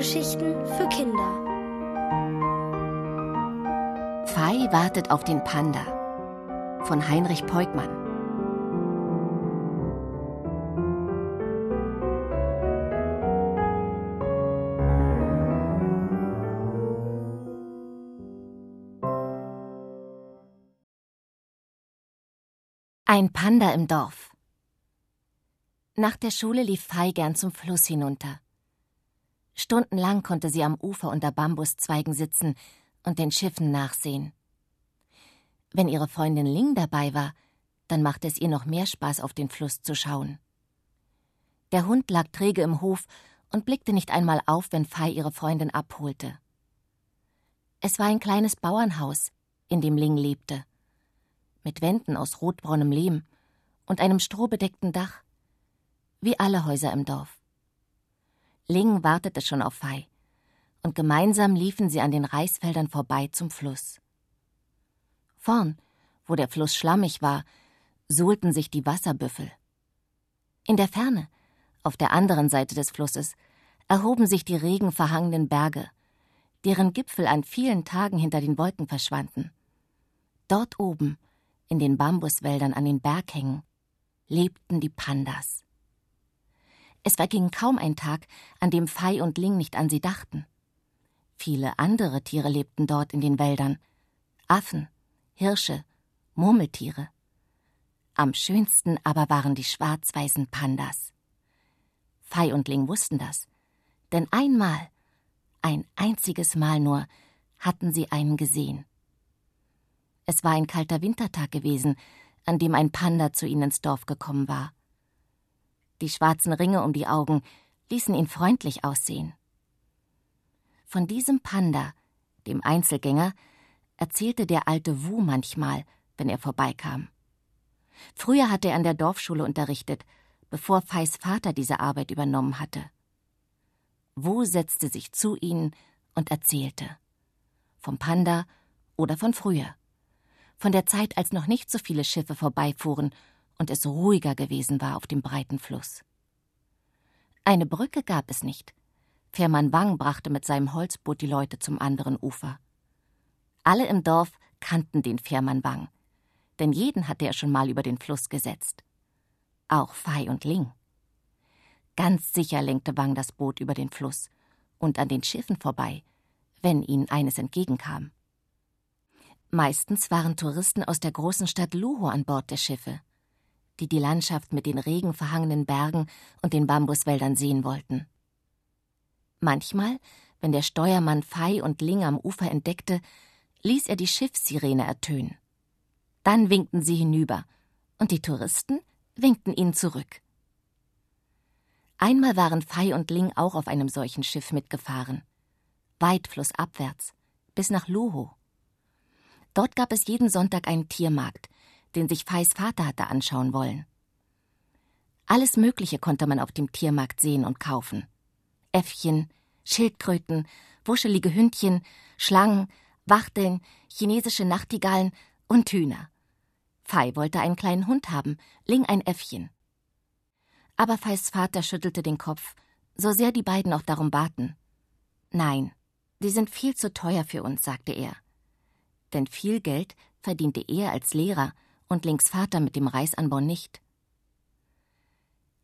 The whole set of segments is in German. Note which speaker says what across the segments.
Speaker 1: Hörgeschichten für Kinder.
Speaker 2: Fei wartet auf den Panda von Heinrich Peukmann. Ein Panda im Dorf. Nach der Schule lief Fei gern zum Fluss hinunter. Stundenlang konnte sie am Ufer unter Bambuszweigen sitzen und den Schiffen nachsehen. Wenn ihre Freundin Ling dabei war, dann machte es ihr noch mehr Spaß, auf den Fluss zu schauen. Der Hund lag träge im Hof und blickte nicht einmal auf, wenn Fei ihre Freundin abholte. Es war ein kleines Bauernhaus, in dem Ling lebte, mit Wänden aus rotbraunem Lehm und einem strohbedeckten Dach, wie alle Häuser im Dorf. Ling wartete schon auf Fei, und gemeinsam liefen sie an den Reisfeldern vorbei zum Fluss. Vorn, wo der Fluss schlammig war, suhlten sich die Wasserbüffel. In der Ferne, auf der anderen Seite des Flusses, erhoben sich die regenverhangenen Berge, deren Gipfel an vielen Tagen hinter den Wolken verschwanden. Dort oben, in den Bambuswäldern an den Berghängen, lebten die Pandas. Es verging kaum ein Tag, an dem Fei und Ling nicht an sie dachten. Viele andere Tiere lebten dort in den Wäldern. Affen, Hirsche, Murmeltiere. Am schönsten aber waren die schwarz-weißen Pandas. Fei und Ling wussten das, denn einmal, ein einziges Mal nur, hatten sie einen gesehen. Es war ein kalter Wintertag gewesen, an dem ein Panda zu ihnen ins Dorf gekommen war. Die schwarzen Ringe um die Augen ließen ihn freundlich aussehen. Von diesem Panda, dem Einzelgänger, erzählte der alte Wu manchmal, wenn er vorbeikam. Früher hatte er an der Dorfschule unterrichtet, bevor Feis Vater diese Arbeit übernommen hatte. Wu setzte sich zu ihnen und erzählte. Vom Panda oder von früher. Von der Zeit, als noch nicht so viele Schiffe vorbeifuhren und es ruhiger gewesen war auf dem breiten Fluss. Eine Brücke gab es nicht. Fährmann Wang brachte mit seinem Holzboot die Leute zum anderen Ufer. Alle im Dorf kannten den Fährmann Wang, denn jeden hatte er schon mal über den Fluss gesetzt. Auch Fei und Ling. Ganz sicher lenkte Wang das Boot über den Fluss und an den Schiffen vorbei, wenn ihnen eines entgegenkam. Meistens waren Touristen aus der großen Stadt Luho an Bord der Schiffe die die Landschaft mit den regenverhangenen Bergen und den Bambuswäldern sehen wollten. Manchmal, wenn der Steuermann Fei und Ling am Ufer entdeckte, ließ er die Schiffssirene ertönen. Dann winkten sie hinüber, und die Touristen winkten ihnen zurück. Einmal waren Fei und Ling auch auf einem solchen Schiff mitgefahren. Weit flussabwärts, bis nach Luho. Dort gab es jeden Sonntag einen Tiermarkt, den sich Feis Vater hatte anschauen wollen. Alles Mögliche konnte man auf dem Tiermarkt sehen und kaufen. Äffchen, Schildkröten, wuschelige Hündchen, Schlangen, Wachteln, chinesische Nachtigallen und Hühner. Fei wollte einen kleinen Hund haben, Ling ein Äffchen. Aber Feis Vater schüttelte den Kopf, so sehr die beiden auch darum baten. Nein, die sind viel zu teuer für uns, sagte er. Denn viel Geld verdiente er als Lehrer und Lings Vater mit dem Reisanbau nicht.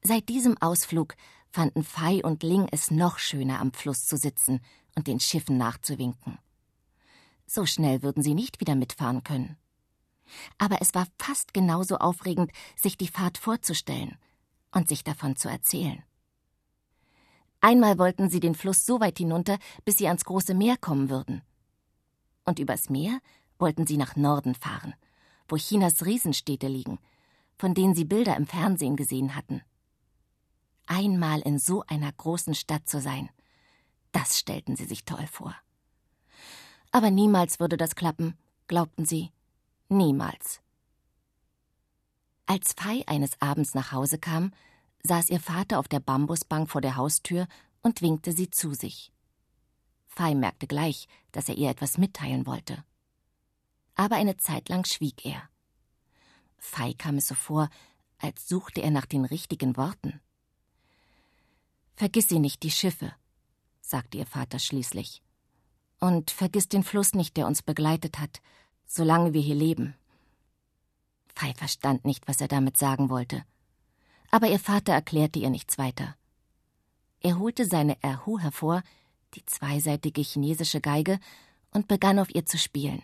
Speaker 2: Seit diesem Ausflug fanden Fei und Ling es noch schöner, am Fluss zu sitzen und den Schiffen nachzuwinken. So schnell würden sie nicht wieder mitfahren können. Aber es war fast genauso aufregend, sich die Fahrt vorzustellen und sich davon zu erzählen. Einmal wollten sie den Fluss so weit hinunter, bis sie ans große Meer kommen würden. Und übers Meer wollten sie nach Norden fahren – wo Chinas Riesenstädte liegen, von denen sie Bilder im Fernsehen gesehen hatten. Einmal in so einer großen Stadt zu sein, das stellten sie sich toll vor. Aber niemals würde das klappen, glaubten sie. Niemals. Als Fei eines Abends nach Hause kam, saß ihr Vater auf der Bambusbank vor der Haustür und winkte sie zu sich. Fei merkte gleich, dass er ihr etwas mitteilen wollte aber eine Zeit lang schwieg er. Fei kam es so vor, als suchte er nach den richtigen Worten. Vergiss sie nicht, die Schiffe, sagte ihr Vater schließlich. Und vergiss den Fluss nicht, der uns begleitet hat, solange wir hier leben. Fei verstand nicht, was er damit sagen wollte. Aber ihr Vater erklärte ihr nichts weiter. Er holte seine Erhu hervor, die zweiseitige chinesische Geige, und begann auf ihr zu spielen.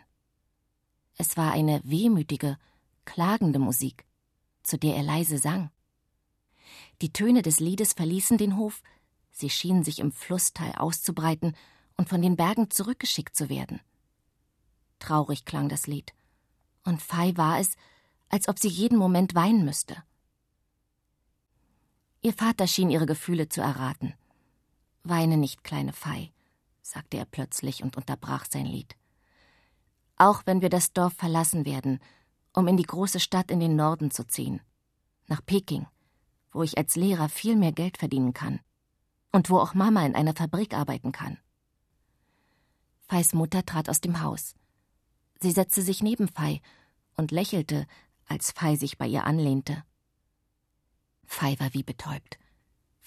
Speaker 2: Es war eine wehmütige, klagende Musik, zu der er leise sang. Die Töne des Liedes verließen den Hof, sie schienen sich im Flusstal auszubreiten und von den Bergen zurückgeschickt zu werden. Traurig klang das Lied, und Fei war es, als ob sie jeden Moment weinen müsste. Ihr Vater schien ihre Gefühle zu erraten. Weine nicht, kleine Fei, sagte er plötzlich und unterbrach sein Lied. Auch wenn wir das Dorf verlassen werden, um in die große Stadt in den Norden zu ziehen, nach Peking, wo ich als Lehrer viel mehr Geld verdienen kann und wo auch Mama in einer Fabrik arbeiten kann. Feis Mutter trat aus dem Haus. Sie setzte sich neben Fei und lächelte, als Fei sich bei ihr anlehnte. Fei war wie betäubt.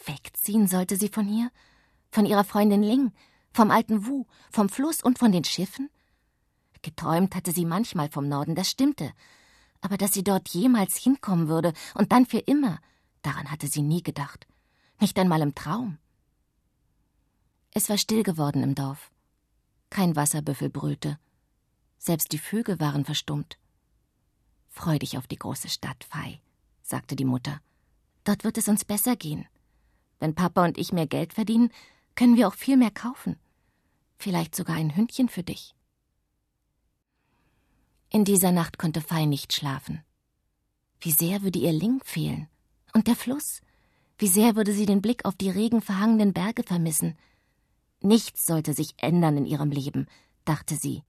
Speaker 2: Wegziehen sollte sie von hier? Von ihrer Freundin Ling, vom alten Wu, vom Fluss und von den Schiffen? Geträumt hatte sie manchmal vom Norden, das stimmte. Aber dass sie dort jemals hinkommen würde und dann für immer, daran hatte sie nie gedacht. Nicht einmal im Traum. Es war still geworden im Dorf. Kein Wasserbüffel brüllte. Selbst die Vögel waren verstummt. Freu dich auf die große Stadt, Fei, sagte die Mutter. Dort wird es uns besser gehen. Wenn Papa und ich mehr Geld verdienen, können wir auch viel mehr kaufen. Vielleicht sogar ein Hündchen für dich. In dieser Nacht konnte Fei nicht schlafen. Wie sehr würde ihr Ling fehlen. Und der Fluss. Wie sehr würde sie den Blick auf die regenverhangenen Berge vermissen. Nichts sollte sich ändern in ihrem Leben, dachte sie.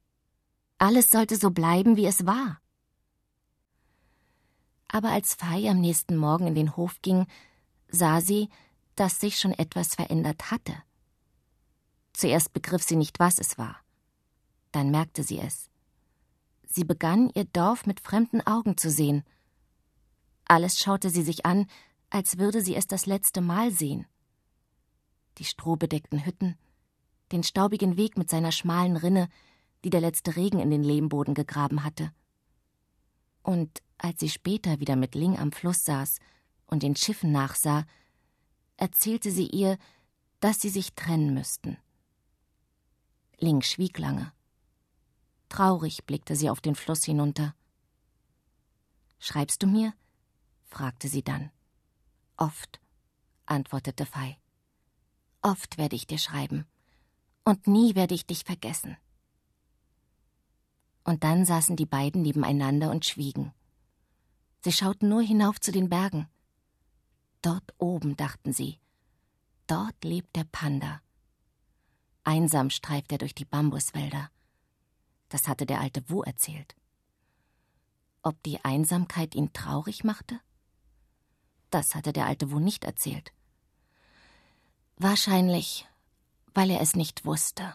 Speaker 2: Alles sollte so bleiben, wie es war. Aber als Fei am nächsten Morgen in den Hof ging, sah sie, dass sich schon etwas verändert hatte. Zuerst begriff sie nicht, was es war. Dann merkte sie es. Sie begann, ihr Dorf mit fremden Augen zu sehen. Alles schaute sie sich an, als würde sie es das letzte Mal sehen. Die strohbedeckten Hütten, den staubigen Weg mit seiner schmalen Rinne, die der letzte Regen in den Lehmboden gegraben hatte. Und als sie später wieder mit Ling am Fluss saß und den Schiffen nachsah, erzählte sie ihr, dass sie sich trennen müssten. Ling schwieg lange. Traurig blickte sie auf den Fluss hinunter. Schreibst du mir? fragte sie dann. Oft, antwortete Fei. Oft werde ich dir schreiben, und nie werde ich dich vergessen. Und dann saßen die beiden nebeneinander und schwiegen. Sie schauten nur hinauf zu den Bergen. Dort oben, dachten sie, dort lebt der Panda. Einsam streift er durch die Bambuswälder. Das hatte der alte Wu erzählt. Ob die Einsamkeit ihn traurig machte? Das hatte der alte Wu nicht erzählt. Wahrscheinlich, weil er es nicht wusste.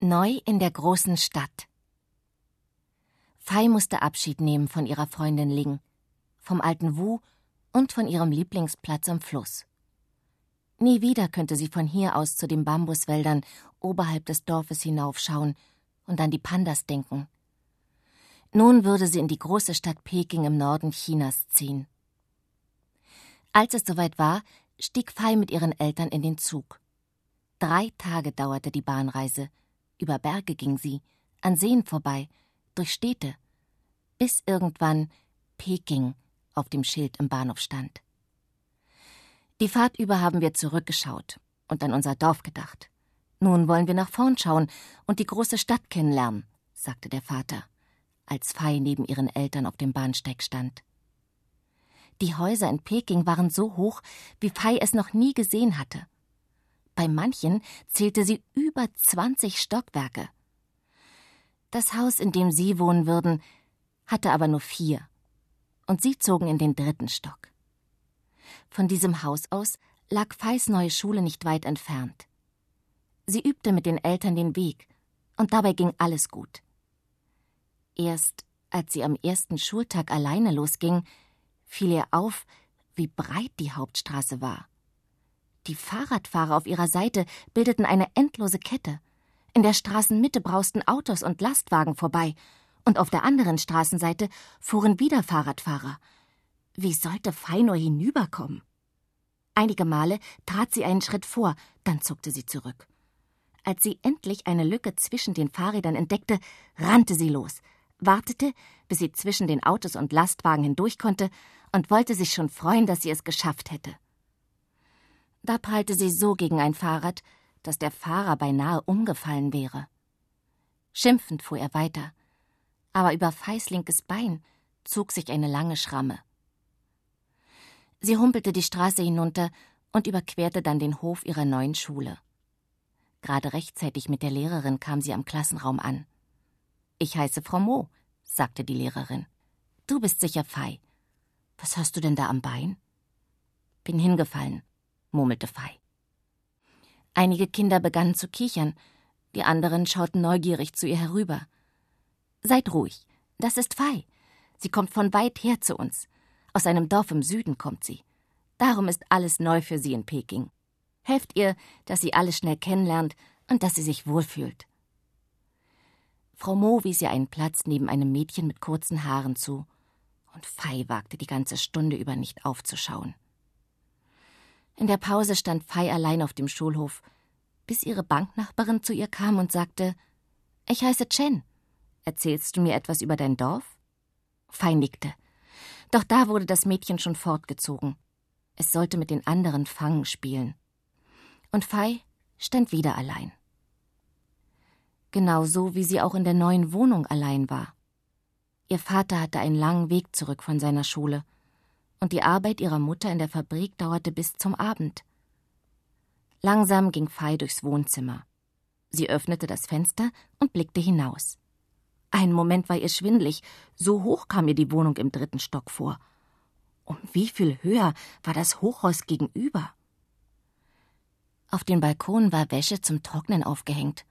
Speaker 2: Neu in der großen Stadt. Fei musste Abschied nehmen von ihrer Freundin Ling, vom alten Wu und von ihrem Lieblingsplatz am Fluss. Nie wieder könnte sie von hier aus zu den Bambuswäldern oberhalb des Dorfes hinaufschauen und an die Pandas denken. Nun würde sie in die große Stadt Peking im Norden Chinas ziehen. Als es soweit war, stieg Fei mit ihren Eltern in den Zug. Drei Tage dauerte die Bahnreise. Über Berge ging sie, an Seen vorbei, durch Städte, bis irgendwann Peking auf dem Schild im Bahnhof stand. Die Fahrt über haben wir zurückgeschaut und an unser Dorf gedacht. Nun wollen wir nach vorn schauen und die große Stadt kennenlernen, sagte der Vater, als Fei neben ihren Eltern auf dem Bahnsteig stand. Die Häuser in Peking waren so hoch, wie Fei es noch nie gesehen hatte. Bei manchen zählte sie über zwanzig Stockwerke. Das Haus, in dem sie wohnen würden, hatte aber nur vier, und sie zogen in den dritten Stock. Von diesem Haus aus lag Feis neue Schule nicht weit entfernt. Sie übte mit den Eltern den Weg Und dabei ging alles gut. Erst als sie am ersten Schultag alleine losging, fiel ihr auf, wie breit die Hauptstraße war. Die Fahrradfahrer auf ihrer Seite bildeten eine endlose Kette. In der Straßenmitte brausten Autos und Lastwagen vorbei, und auf der anderen Straßenseite fuhren wieder Fahrradfahrer. Wie sollte Fei nur hinüberkommen? Einige Male trat sie einen Schritt vor, dann zuckte sie zurück. Als sie endlich eine Lücke zwischen den Fahrrädern entdeckte, rannte sie los, wartete, bis sie zwischen den Autos und Lastwagen hindurch konnte und wollte sich schon freuen, dass sie es geschafft hätte. Da prallte sie so gegen ein Fahrrad, dass der Fahrer beinahe umgefallen wäre. Schimpfend fuhr er weiter, aber über Feis linkes Bein zog sich eine lange Schramme. Sie humpelte die Straße hinunter und überquerte dann den Hof ihrer neuen Schule. Gerade rechtzeitig mit der Lehrerin kam sie am Klassenraum an. Ich heiße Frau Mo, sagte die Lehrerin. Du bist sicher Fei. Was hast du denn da am Bein? Bin hingefallen, murmelte Fei. Einige Kinder begannen zu kichern, die anderen schauten neugierig zu ihr herüber. Seid ruhig, das ist Fei. Sie kommt von weit her zu uns. Aus einem Dorf im Süden kommt sie. Darum ist alles neu für sie in Peking. Helft ihr, dass sie alles schnell kennenlernt und dass sie sich wohlfühlt. Frau Mo wies ihr einen Platz neben einem Mädchen mit kurzen Haaren zu, und Fei wagte die ganze Stunde über nicht aufzuschauen. In der Pause stand Fei allein auf dem Schulhof, bis ihre Banknachbarin zu ihr kam und sagte: Ich heiße Chen. Erzählst du mir etwas über dein Dorf? Fei nickte. Doch da wurde das Mädchen schon fortgezogen. Es sollte mit den anderen Fangen spielen. Und Fei stand wieder allein. Genauso wie sie auch in der neuen Wohnung allein war. Ihr Vater hatte einen langen Weg zurück von seiner Schule und die Arbeit ihrer Mutter in der Fabrik dauerte bis zum Abend. Langsam ging Fei durchs Wohnzimmer. Sie öffnete das Fenster und blickte hinaus. Einen Moment war ihr schwindlig, so hoch kam ihr die Wohnung im dritten Stock vor. Um wie viel höher war das Hochhaus gegenüber? Auf dem Balkon war Wäsche zum Trocknen aufgehängt.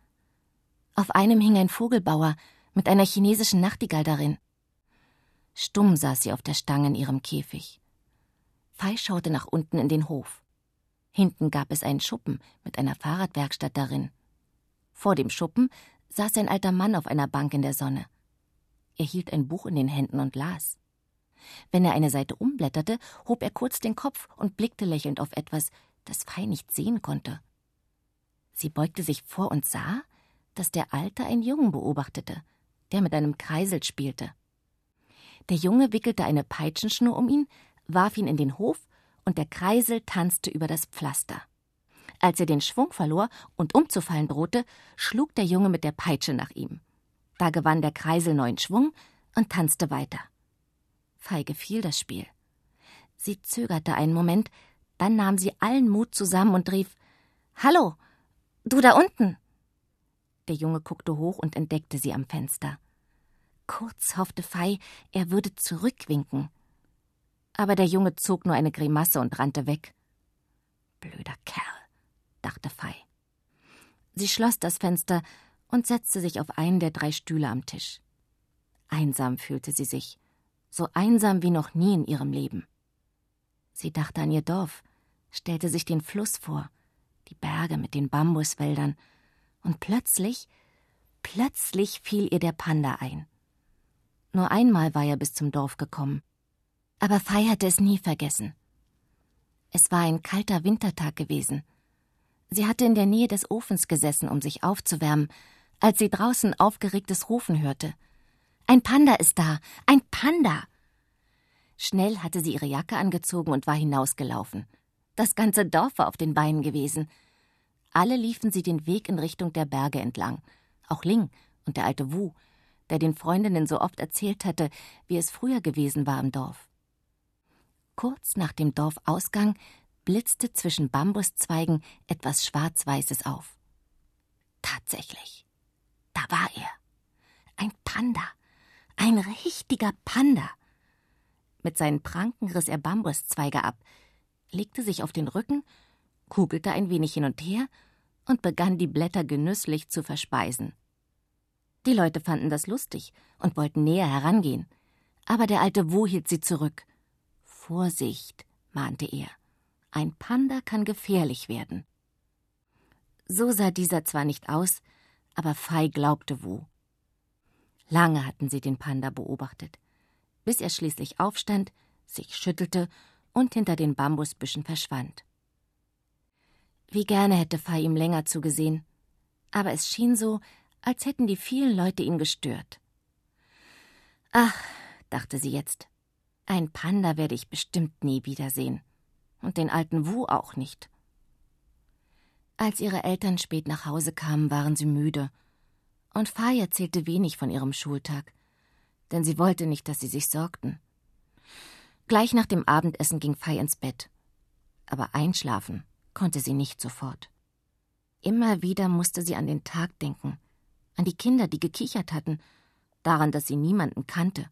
Speaker 2: Auf einem hing ein Vogelbauer mit einer chinesischen Nachtigall darin. Stumm saß sie auf der Stange in ihrem Käfig. Fei schaute nach unten in den Hof. Hinten gab es einen Schuppen mit einer Fahrradwerkstatt darin. Vor dem Schuppen saß ein alter Mann auf einer Bank in der Sonne. Er hielt ein Buch in den Händen und las. Wenn er eine Seite umblätterte, hob er kurz den Kopf und blickte lächelnd auf etwas, das Fei nicht sehen konnte. Sie beugte sich vor und sah, dass der Alte einen Jungen beobachtete, der mit einem Kreisel spielte. Der Junge wickelte eine Peitschenschnur um ihn, warf ihn in den Hof, und der Kreisel tanzte über das Pflaster. Als er den Schwung verlor und umzufallen drohte, schlug der Junge mit der Peitsche nach ihm. Da gewann der Kreisel neuen Schwung und tanzte weiter. Fei gefiel das Spiel. Sie zögerte einen Moment, dann nahm sie allen Mut zusammen und rief Hallo, du da unten. Der Junge guckte hoch und entdeckte sie am Fenster. Kurz hoffte Fei, er würde zurückwinken. Aber der Junge zog nur eine Grimasse und rannte weg. Blöder Kerl, dachte Fei. Sie schloss das Fenster und setzte sich auf einen der drei Stühle am Tisch. Einsam fühlte sie sich, so einsam wie noch nie in ihrem Leben. Sie dachte an ihr Dorf, stellte sich den Fluss vor, die Berge mit den Bambuswäldern, und plötzlich, plötzlich fiel ihr der Panda ein. Nur einmal war er bis zum Dorf gekommen. Aber Fei hatte es nie vergessen. Es war ein kalter Wintertag gewesen. Sie hatte in der Nähe des Ofens gesessen, um sich aufzuwärmen, als sie draußen aufgeregtes Rufen hörte. Ein Panda ist da. Ein Panda. Schnell hatte sie ihre Jacke angezogen und war hinausgelaufen. Das ganze Dorf war auf den Beinen gewesen. Alle liefen sie den Weg in Richtung der Berge entlang. Auch Ling und der alte Wu, der den Freundinnen so oft erzählt hatte, wie es früher gewesen war im Dorf. Kurz nach dem Dorfausgang blitzte zwischen Bambuszweigen etwas Schwarz-Weißes auf. Tatsächlich, da war er. Ein Panda. Ein richtiger Panda. Mit seinen Pranken riss er Bambuszweige ab, legte sich auf den Rücken, kugelte ein wenig hin und her und begann die Blätter genüsslich zu verspeisen. Die Leute fanden das lustig und wollten näher herangehen. Aber der alte Wu hielt sie zurück. Vorsicht, mahnte er. Ein Panda kann gefährlich werden. So sah dieser zwar nicht aus, aber Fei glaubte Wu. Lange hatten sie den Panda beobachtet, bis er schließlich aufstand, sich schüttelte und hinter den Bambusbüschen verschwand. Wie gerne hätte Fei ihm länger zugesehen, aber es schien so, als hätten die vielen Leute ihn gestört. Ach, dachte sie jetzt, ein Panda werde ich bestimmt nie wiedersehen. Und den alten Wu auch nicht. Als ihre Eltern spät nach Hause kamen, waren sie müde. Und Fai erzählte wenig von ihrem Schultag, denn sie wollte nicht, dass sie sich sorgten. Gleich nach dem Abendessen ging Fei ins Bett. Aber einschlafen konnte sie nicht sofort. Immer wieder musste sie an den Tag denken, an die Kinder, die gekichert hatten, daran, dass sie niemanden kannte,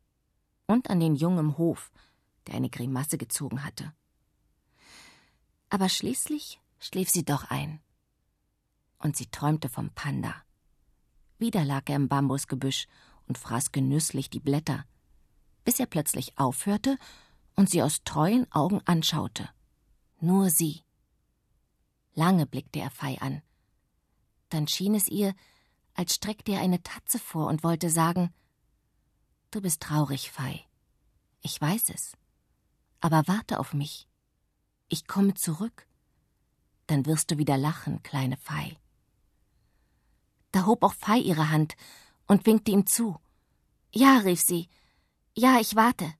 Speaker 2: und an den Jungen im Hof, der eine Grimasse gezogen hatte. Aber schließlich schlief sie doch ein. Und sie träumte vom Panda. Wieder lag er im Bambusgebüsch und fraß genüsslich die Blätter, bis er plötzlich aufhörte und sie aus treuen Augen anschaute. Nur sie. Lange blickte er Fei an. Dann schien es ihr, als streckte er eine Tatze vor und wollte sagen Du bist traurig, Fei. Ich weiß es. Aber warte auf mich. Ich komme zurück. Dann wirst du wieder lachen, kleine Fei. Da hob auch Fei ihre Hand und winkte ihm zu. Ja, rief sie. Ja, ich warte.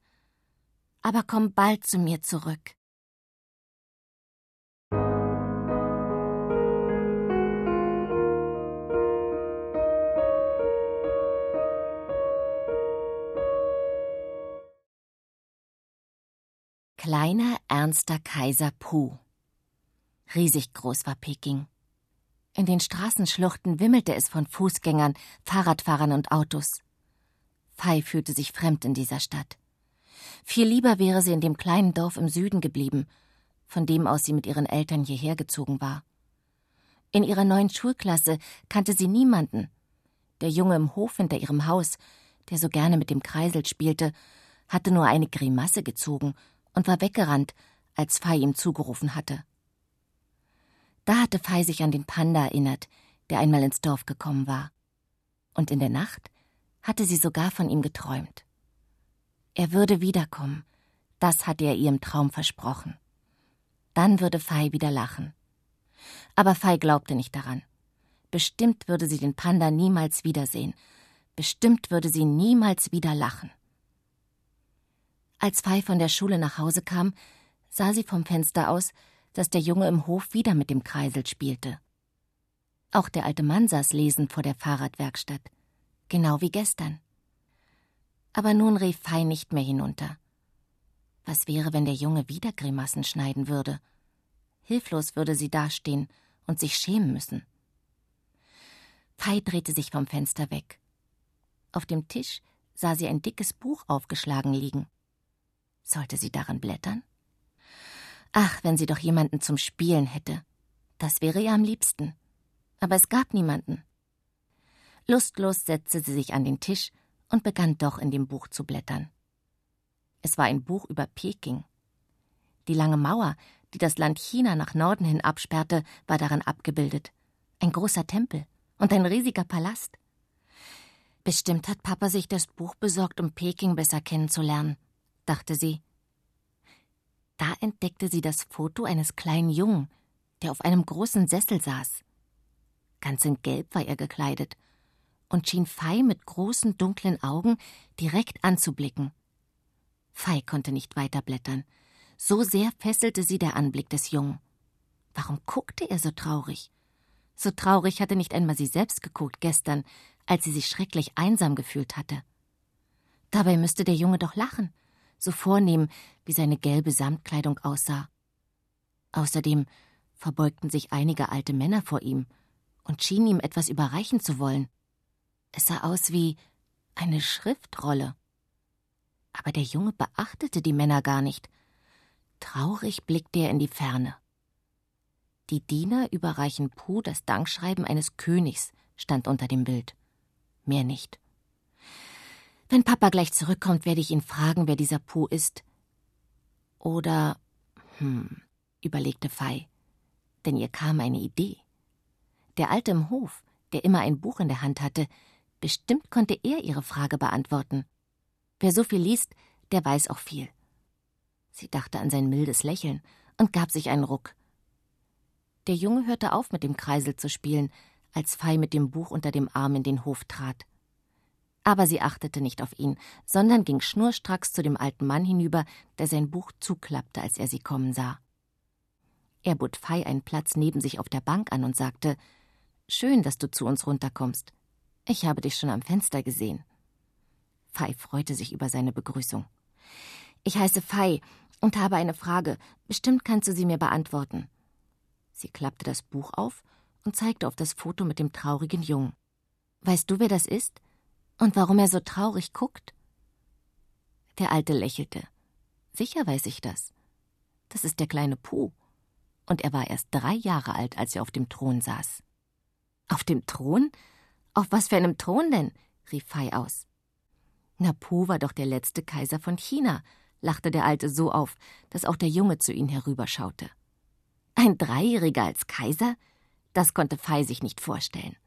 Speaker 2: Aber komm bald zu mir zurück. Kleiner, ernster Kaiser Pu. Riesig groß war Peking. In den Straßenschluchten wimmelte es von Fußgängern, Fahrradfahrern und Autos. Fei fühlte sich fremd in dieser Stadt. Viel lieber wäre sie in dem kleinen Dorf im Süden geblieben, von dem aus sie mit ihren Eltern hierher gezogen war. In ihrer neuen Schulklasse kannte sie niemanden. Der Junge im Hof hinter ihrem Haus, der so gerne mit dem Kreisel spielte, hatte nur eine Grimasse gezogen und war weggerannt, als Fei ihm zugerufen hatte. Da hatte Fei sich an den Panda erinnert, der einmal ins Dorf gekommen war. Und in der Nacht hatte sie sogar von ihm geträumt. Er würde wiederkommen, das hatte er ihr im Traum versprochen. Dann würde Fei wieder lachen. Aber Fei glaubte nicht daran. Bestimmt würde sie den Panda niemals wiedersehen. Bestimmt würde sie niemals wieder lachen. Als Fei von der Schule nach Hause kam, sah sie vom Fenster aus, dass der Junge im Hof wieder mit dem Kreisel spielte. Auch der alte Mann saß lesend vor der Fahrradwerkstatt, genau wie gestern. Aber nun rief Fei nicht mehr hinunter. Was wäre, wenn der Junge wieder Grimassen schneiden würde? Hilflos würde sie dastehen und sich schämen müssen. Fei drehte sich vom Fenster weg. Auf dem Tisch sah sie ein dickes Buch aufgeschlagen liegen. Sollte sie darin blättern? Ach, wenn sie doch jemanden zum Spielen hätte. Das wäre ihr am liebsten. Aber es gab niemanden. Lustlos setzte sie sich an den Tisch und begann doch in dem Buch zu blättern. Es war ein Buch über Peking. Die lange Mauer, die das Land China nach Norden hin absperrte, war darin abgebildet. Ein großer Tempel und ein riesiger Palast. Bestimmt hat Papa sich das Buch besorgt, um Peking besser kennenzulernen, dachte sie. Da entdeckte sie das Foto eines kleinen Jungen, der auf einem großen Sessel saß. Ganz in Gelb war er gekleidet und schien Fei mit großen dunklen Augen direkt anzublicken. Fei konnte nicht weiterblättern. So sehr fesselte sie der Anblick des Jungen. Warum guckte er so traurig? So traurig hatte nicht einmal sie selbst geguckt gestern, als sie sich schrecklich einsam gefühlt hatte. Dabei müsste der Junge doch lachen so vornehm, wie seine gelbe Samtkleidung aussah. Außerdem verbeugten sich einige alte Männer vor ihm und schienen ihm etwas überreichen zu wollen. Es sah aus wie eine Schriftrolle. Aber der Junge beachtete die Männer gar nicht. Traurig blickte er in die Ferne. Die Diener überreichen Puh das Dankschreiben eines Königs, stand unter dem Bild. mehr nicht. Wenn Papa gleich zurückkommt, werde ich ihn fragen, wer dieser Puh ist. Oder, hm, überlegte Fei, denn ihr kam eine Idee. Der Alte im Hof, der immer ein Buch in der Hand hatte, bestimmt konnte er ihre Frage beantworten. Wer so viel liest, der weiß auch viel. Sie dachte an sein mildes Lächeln und gab sich einen Ruck. Der Junge hörte auf, mit dem Kreisel zu spielen, als Fei mit dem Buch unter dem Arm in den Hof trat. Aber sie achtete nicht auf ihn, sondern ging schnurstracks zu dem alten Mann hinüber, der sein Buch zuklappte, als er sie kommen sah. Er bot Fei einen Platz neben sich auf der Bank an und sagte Schön, dass du zu uns runterkommst. Ich habe dich schon am Fenster gesehen. Fei freute sich über seine Begrüßung. Ich heiße Fei und habe eine Frage. Bestimmt kannst du sie mir beantworten. Sie klappte das Buch auf und zeigte auf das Foto mit dem traurigen Jungen. Weißt du, wer das ist? Und warum er so traurig guckt? Der Alte lächelte. Sicher weiß ich das. Das ist der kleine Puh. Und er war erst drei Jahre alt, als er auf dem Thron saß. Auf dem Thron? Auf was für einem Thron denn? rief Fei aus. Na, Puh war doch der letzte Kaiser von China, lachte der Alte so auf, dass auch der Junge zu ihnen herüberschaute. Ein Dreijähriger als Kaiser? Das konnte Fei sich nicht vorstellen.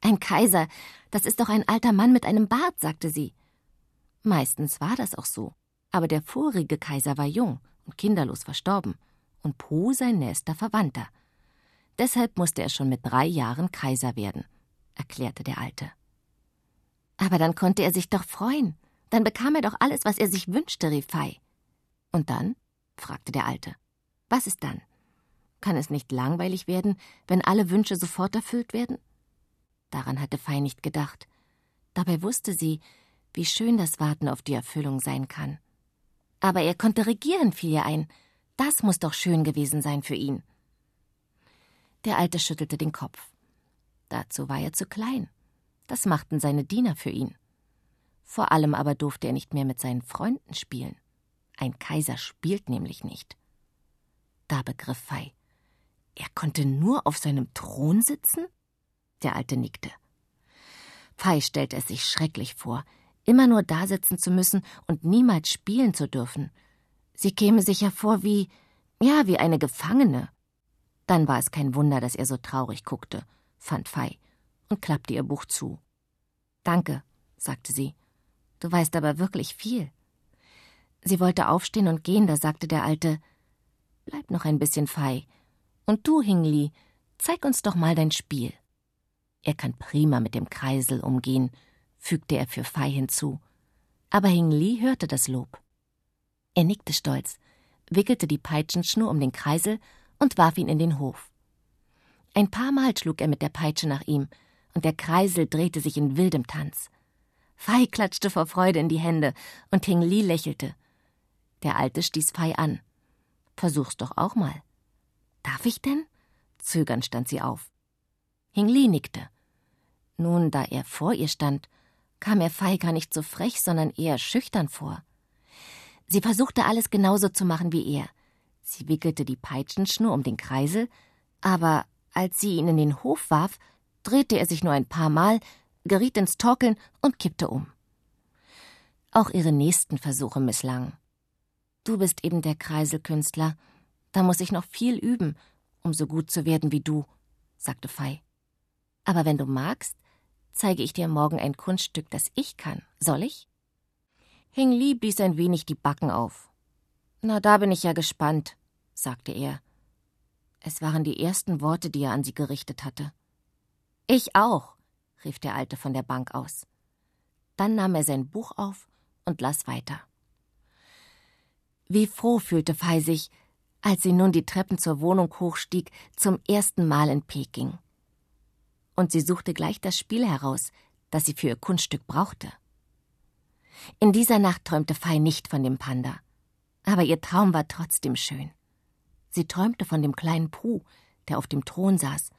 Speaker 2: Ein Kaiser, das ist doch ein alter Mann mit einem Bart, sagte sie. Meistens war das auch so, aber der vorige Kaiser war jung und kinderlos verstorben, und Po sein nächster Verwandter. Deshalb musste er schon mit drei Jahren Kaiser werden, erklärte der Alte. Aber dann konnte er sich doch freuen. Dann bekam er doch alles, was er sich wünschte, rief Fei. Und dann? fragte der Alte. Was ist dann? Kann es nicht langweilig werden, wenn alle Wünsche sofort erfüllt werden? Daran hatte Fei nicht gedacht. Dabei wusste sie, wie schön das Warten auf die Erfüllung sein kann. Aber er konnte regieren, fiel ihr ein. Das muss doch schön gewesen sein für ihn. Der Alte schüttelte den Kopf. Dazu war er zu klein. Das machten seine Diener für ihn. Vor allem aber durfte er nicht mehr mit seinen Freunden spielen. Ein Kaiser spielt nämlich nicht. Da begriff Fei. Er konnte nur auf seinem Thron sitzen? Der Alte nickte. Fei stellte es sich schrecklich vor, immer nur dasitzen zu müssen und niemals spielen zu dürfen. Sie käme sich ja vor wie, ja, wie eine Gefangene. Dann war es kein Wunder, dass er so traurig guckte, fand Fei und klappte ihr Buch zu. Danke, sagte sie. Du weißt aber wirklich viel. Sie wollte aufstehen und gehen, da sagte der Alte Bleib noch ein bisschen Fei. Und du, Hingli, zeig uns doch mal dein Spiel. Er kann prima mit dem Kreisel umgehen, fügte er für Fei hinzu. Aber Hingli hörte das Lob. Er nickte stolz, wickelte die Peitschenschnur um den Kreisel und warf ihn in den Hof. Ein paar Mal schlug er mit der Peitsche nach ihm, und der Kreisel drehte sich in wildem Tanz. Fei klatschte vor Freude in die Hände, und Hingli lächelte. Der Alte stieß Fei an. Versuch's doch auch mal. Darf ich denn? Zögernd stand sie auf. Hingli nickte. Nun, da er vor ihr stand, kam er Fei gar nicht so frech, sondern eher schüchtern vor. Sie versuchte alles genauso zu machen wie er. Sie wickelte die Peitschenschnur um den Kreisel, aber als sie ihn in den Hof warf, drehte er sich nur ein paar Mal, geriet ins Torkeln und kippte um. Auch ihre nächsten Versuche misslangen. Du bist eben der Kreiselkünstler. Da muss ich noch viel üben, um so gut zu werden wie du, sagte Fei. Aber wenn du magst, zeige ich dir morgen ein Kunststück, das ich kann. Soll ich? Hing Li blies ein wenig die Backen auf. Na, da bin ich ja gespannt, sagte er. Es waren die ersten Worte, die er an sie gerichtet hatte. Ich auch, rief der Alte von der Bank aus. Dann nahm er sein Buch auf und las weiter. Wie froh fühlte Fei sich, als sie nun die Treppen zur Wohnung hochstieg, zum ersten Mal in Peking und sie suchte gleich das Spiel heraus, das sie für ihr Kunststück brauchte. In dieser Nacht träumte Fei nicht von dem Panda, aber ihr Traum war trotzdem schön. Sie träumte von dem kleinen Puh, der auf dem Thron saß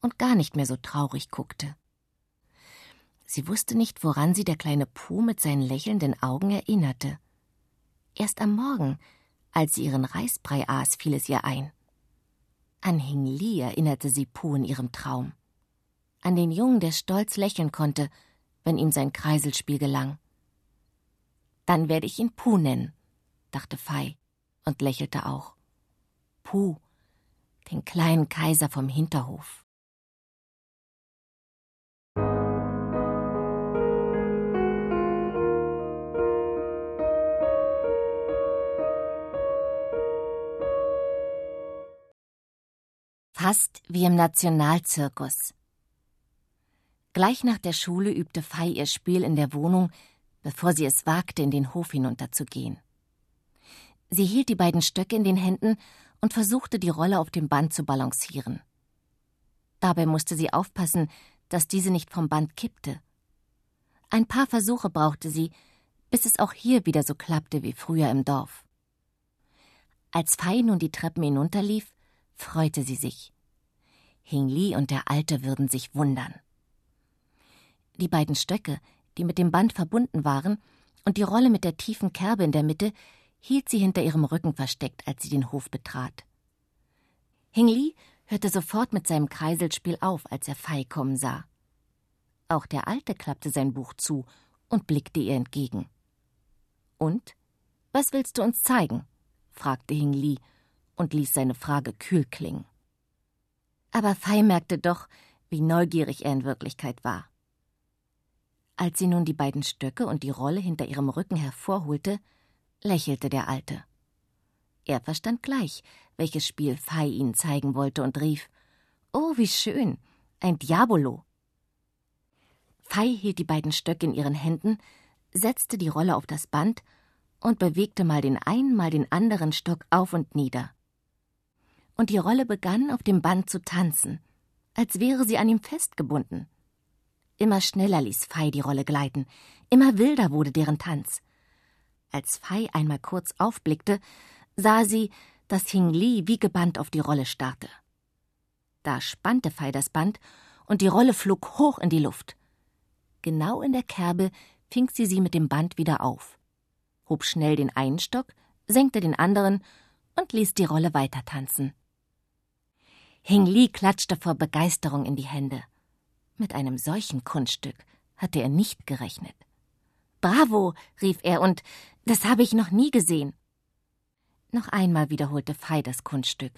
Speaker 2: und gar nicht mehr so traurig guckte. Sie wusste nicht, woran sie der kleine Puh mit seinen lächelnden Augen erinnerte. Erst am Morgen, als sie ihren Reisbrei aß, fiel es ihr ein. An Hing Li erinnerte sie Puh in ihrem Traum an den Jungen, der stolz lächeln konnte, wenn ihm sein Kreiselspiel gelang. Dann werde ich ihn Puh nennen, dachte Fei und lächelte auch. Puh, den kleinen Kaiser vom Hinterhof. Fast wie im Nationalzirkus. Gleich nach der Schule übte Fei ihr Spiel in der Wohnung, bevor sie es wagte, in den Hof hinunterzugehen. Sie hielt die beiden Stöcke in den Händen und versuchte, die Rolle auf dem Band zu balancieren. Dabei musste sie aufpassen, dass diese nicht vom Band kippte. Ein paar Versuche brauchte sie, bis es auch hier wieder so klappte wie früher im Dorf. Als Fei nun die Treppen hinunterlief, freute sie sich. Hing Li und der Alte würden sich wundern. Die beiden Stöcke, die mit dem Band verbunden waren, und die Rolle mit der tiefen Kerbe in der Mitte hielt sie hinter ihrem Rücken versteckt, als sie den Hof betrat. Hing Li hörte sofort mit seinem Kreiselspiel auf, als er Fei kommen sah. Auch der Alte klappte sein Buch zu und blickte ihr entgegen. Und? Was willst du uns zeigen? fragte Hing Li und ließ seine Frage kühl klingen. Aber Fei merkte doch, wie neugierig er in Wirklichkeit war. Als sie nun die beiden Stöcke und die Rolle hinter ihrem Rücken hervorholte, lächelte der Alte. Er verstand gleich, welches Spiel Fei ihnen zeigen wollte und rief: Oh, wie schön! Ein Diabolo! Fei hielt die beiden Stöcke in ihren Händen, setzte die Rolle auf das Band und bewegte mal den einen, mal den anderen Stock auf und nieder. Und die Rolle begann auf dem Band zu tanzen, als wäre sie an ihm festgebunden. Immer schneller ließ Fei die Rolle gleiten, immer wilder wurde deren Tanz. Als Fei einmal kurz aufblickte, sah sie, dass Hing Li wie gebannt auf die Rolle starrte. Da spannte Fei das Band und die Rolle flog hoch in die Luft. Genau in der Kerbe fing sie sie mit dem Band wieder auf, hob schnell den einen Stock, senkte den anderen und ließ die Rolle weiter tanzen. Hing Li klatschte vor Begeisterung in die Hände. Mit einem solchen Kunststück hatte er nicht gerechnet. Bravo, rief er, und das habe ich noch nie gesehen. Noch einmal wiederholte Fei das Kunststück,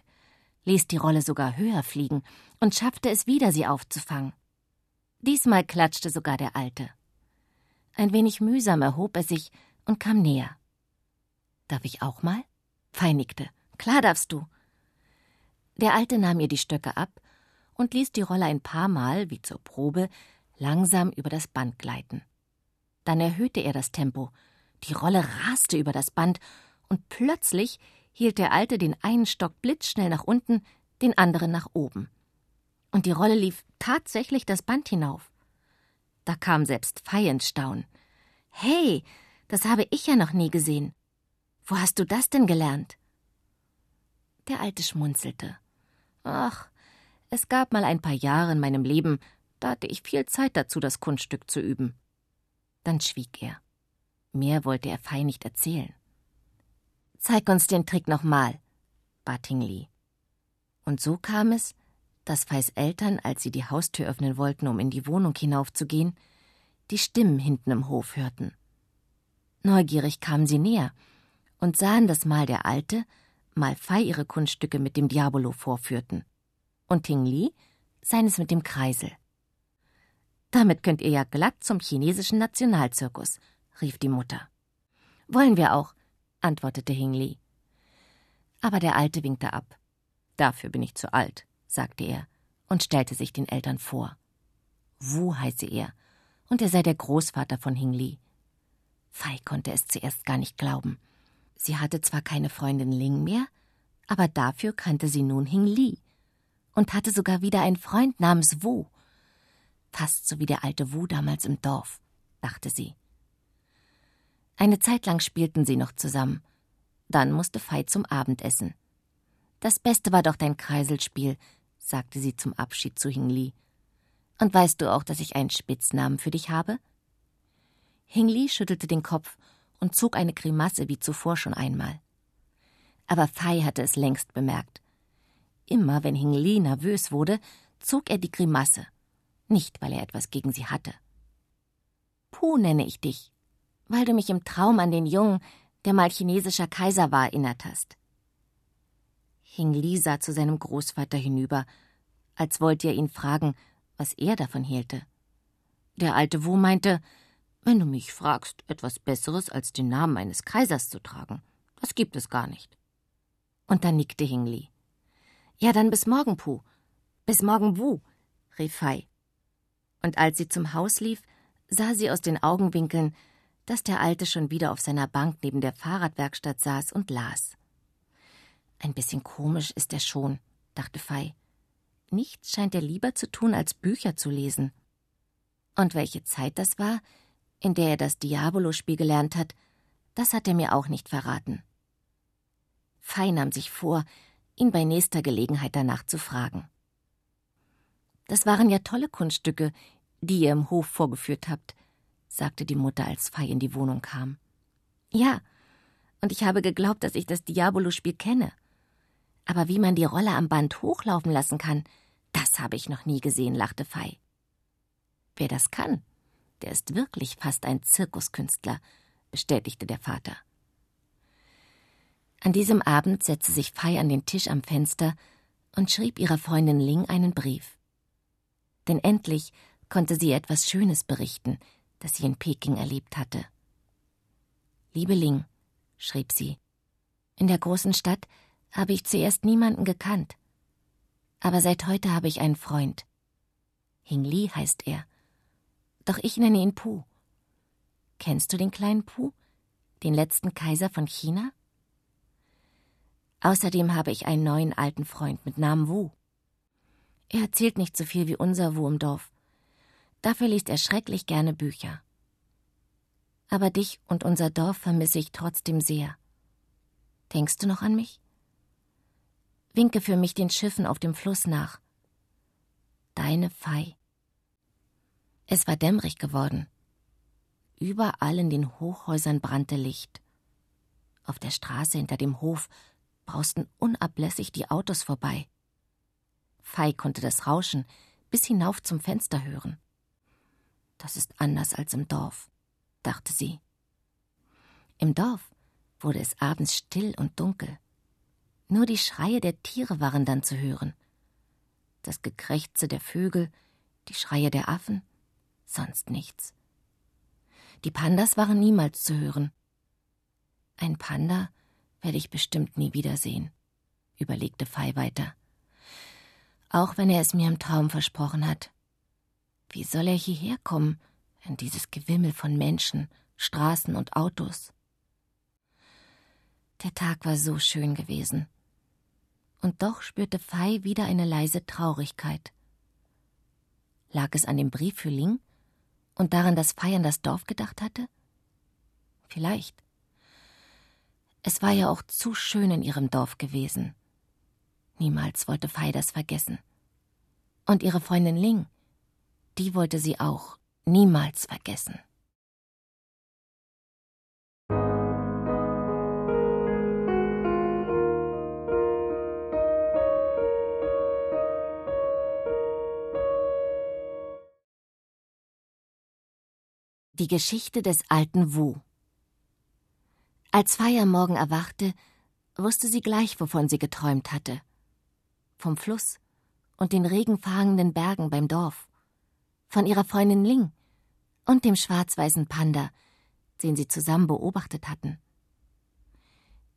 Speaker 2: ließ die Rolle sogar höher fliegen und schaffte es wieder, sie aufzufangen. Diesmal klatschte sogar der Alte. Ein wenig mühsam erhob er sich und kam näher. Darf ich auch mal? Fei nickte. Klar darfst du. Der Alte nahm ihr die Stöcke ab und ließ die Rolle ein paar Mal, wie zur Probe, langsam über das Band gleiten. Dann erhöhte er das Tempo. Die Rolle raste über das Band, und plötzlich hielt der Alte den einen Stock blitzschnell nach unten, den anderen nach oben. Und die Rolle lief tatsächlich das Band hinauf. Da kam selbst Fei ins Staunen. Hey, das habe ich ja noch nie gesehen. Wo hast du das denn gelernt? Der Alte schmunzelte. Ach, es gab mal ein paar Jahre in meinem Leben, da hatte ich viel Zeit dazu, das Kunststück zu üben. Dann schwieg er. Mehr wollte er Fei nicht erzählen. Zeig uns den Trick nochmal, bat Tingli. Und so kam es, dass Feis Eltern, als sie die Haustür öffnen wollten, um in die Wohnung hinaufzugehen, die Stimmen hinten im Hof hörten. Neugierig kamen sie näher und sahen, dass mal der Alte, mal Fei ihre Kunststücke mit dem Diabolo vorführten und Ting Li seines mit dem Kreisel. Damit könnt ihr ja glatt zum chinesischen Nationalzirkus, rief die Mutter. Wollen wir auch, antwortete Hing Li. Aber der Alte winkte ab. Dafür bin ich zu alt, sagte er und stellte sich den Eltern vor. Wu heiße er, und er sei der Großvater von Hing Li. Fei konnte es zuerst gar nicht glauben. Sie hatte zwar keine Freundin Ling mehr, aber dafür kannte sie nun Hing Li und hatte sogar wieder einen Freund namens Wu. Fast so wie der alte Wu damals im Dorf, dachte sie. Eine Zeit lang spielten sie noch zusammen. Dann musste Fei zum Abendessen. Das Beste war doch dein Kreiselspiel, sagte sie zum Abschied zu Hingli. Und weißt du auch, dass ich einen Spitznamen für dich habe? Hingli schüttelte den Kopf und zog eine Grimasse wie zuvor schon einmal. Aber Fei hatte es längst bemerkt. Immer wenn Hingli nervös wurde, zog er die Grimasse. Nicht, weil er etwas gegen sie hatte. Pu nenne ich dich, weil du mich im Traum an den Jungen, der mal chinesischer Kaiser war, erinnert hast. Hing Li sah zu seinem Großvater hinüber, als wollte er ihn fragen, was er davon hielte. Der alte Wu meinte, wenn du mich fragst, etwas Besseres als den Namen eines Kaisers zu tragen, das gibt es gar nicht. Und dann nickte Hing Li. Ja, dann bis morgen, Pu. Bis morgen, Wu, rief Fei. Und als sie zum Haus lief, sah sie aus den Augenwinkeln, dass der Alte schon wieder auf seiner Bank neben der Fahrradwerkstatt saß und las. Ein bisschen komisch ist er schon, dachte Fei. Nichts scheint er lieber zu tun, als Bücher zu lesen. Und welche Zeit das war, in der er das Diabolo-Spiel gelernt hat, das hat er mir auch nicht verraten. Fei nahm sich vor, ihn bei nächster Gelegenheit danach zu fragen. Das waren ja tolle Kunststücke, die ihr im Hof vorgeführt habt, sagte die Mutter, als Fei in die Wohnung kam. Ja, und ich habe geglaubt, dass ich das Diabolo-Spiel kenne. Aber wie man die Rolle am Band hochlaufen lassen kann, das habe ich noch nie gesehen, lachte Fei. Wer das kann, der ist wirklich fast ein Zirkuskünstler, bestätigte der Vater. An diesem Abend setzte sich Fei an den Tisch am Fenster und schrieb ihrer Freundin Ling einen Brief. Denn endlich konnte sie etwas Schönes berichten, das sie in Peking erlebt hatte. Liebe Ling, schrieb sie, in der großen Stadt habe ich zuerst niemanden gekannt. Aber seit heute habe ich einen Freund. Hing Li heißt er. Doch ich nenne ihn Pu. Kennst du den kleinen Pu? Den letzten Kaiser von China? Außerdem habe ich einen neuen alten Freund mit Namen Wu. Er erzählt nicht so viel wie unser Wu im Dorf. Dafür liest er schrecklich gerne Bücher. Aber dich und unser Dorf vermisse ich trotzdem sehr. Denkst du noch an mich? winke für mich den Schiffen auf dem Fluss nach. Deine Fei. Es war dämmerig geworden. Überall in den Hochhäusern brannte Licht. Auf der Straße hinter dem Hof brausten unablässig die Autos vorbei. Fei konnte das Rauschen bis hinauf zum Fenster hören. Das ist anders als im Dorf, dachte sie. Im Dorf wurde es abends still und dunkel. Nur die Schreie der Tiere waren dann zu hören. Das Gekrächze der Vögel, die Schreie der Affen, sonst nichts. Die Pandas waren niemals zu hören. Ein Panda werde ich bestimmt nie wiedersehen, überlegte Fei weiter. Auch wenn er es mir im Traum versprochen hat. Wie soll er hierher kommen, in dieses Gewimmel von Menschen, Straßen und Autos? Der Tag war so schön gewesen und doch spürte Fei wieder eine leise Traurigkeit. Lag es an dem Brief für Ling und daran, dass Fei an das Dorf gedacht hatte? Vielleicht. Es war ja auch zu schön in ihrem Dorf gewesen. Niemals wollte Fei das vergessen. Und ihre Freundin Ling, die wollte sie auch niemals vergessen. Die Geschichte des alten Wu. Als Fei am Morgen erwachte, wusste sie gleich, wovon sie geträumt hatte. Vom Fluss und den regenfahenden Bergen beim Dorf. Von ihrer Freundin Ling und dem schwarz-weißen Panda, den sie zusammen beobachtet hatten.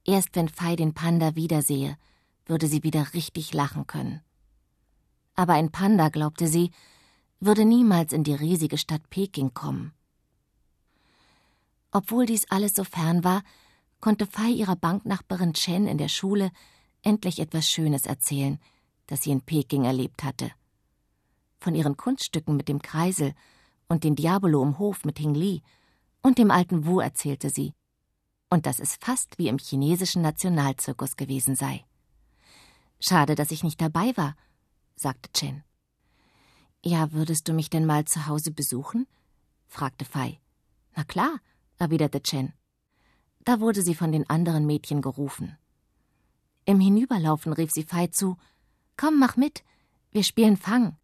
Speaker 2: Erst wenn Fei den Panda wiedersehe, würde sie wieder richtig lachen können. Aber ein Panda, glaubte sie, würde niemals in die riesige Stadt Peking kommen. Obwohl dies alles so fern war, konnte Fei ihrer Banknachbarin Chen in der Schule endlich etwas Schönes erzählen, das sie in Peking erlebt hatte. Von ihren Kunststücken mit dem Kreisel und dem Diabolo im Hof mit Hing Li und dem alten Wu erzählte sie. Und dass es fast wie im chinesischen Nationalzirkus gewesen sei. Schade, dass ich nicht dabei war, sagte Chen. Ja, würdest du mich denn mal zu Hause besuchen? fragte Fei. Na klar, erwiderte Chen. Da wurde sie von den anderen Mädchen gerufen. Im Hinüberlaufen rief sie Fei zu: Komm, mach mit, wir spielen Fang.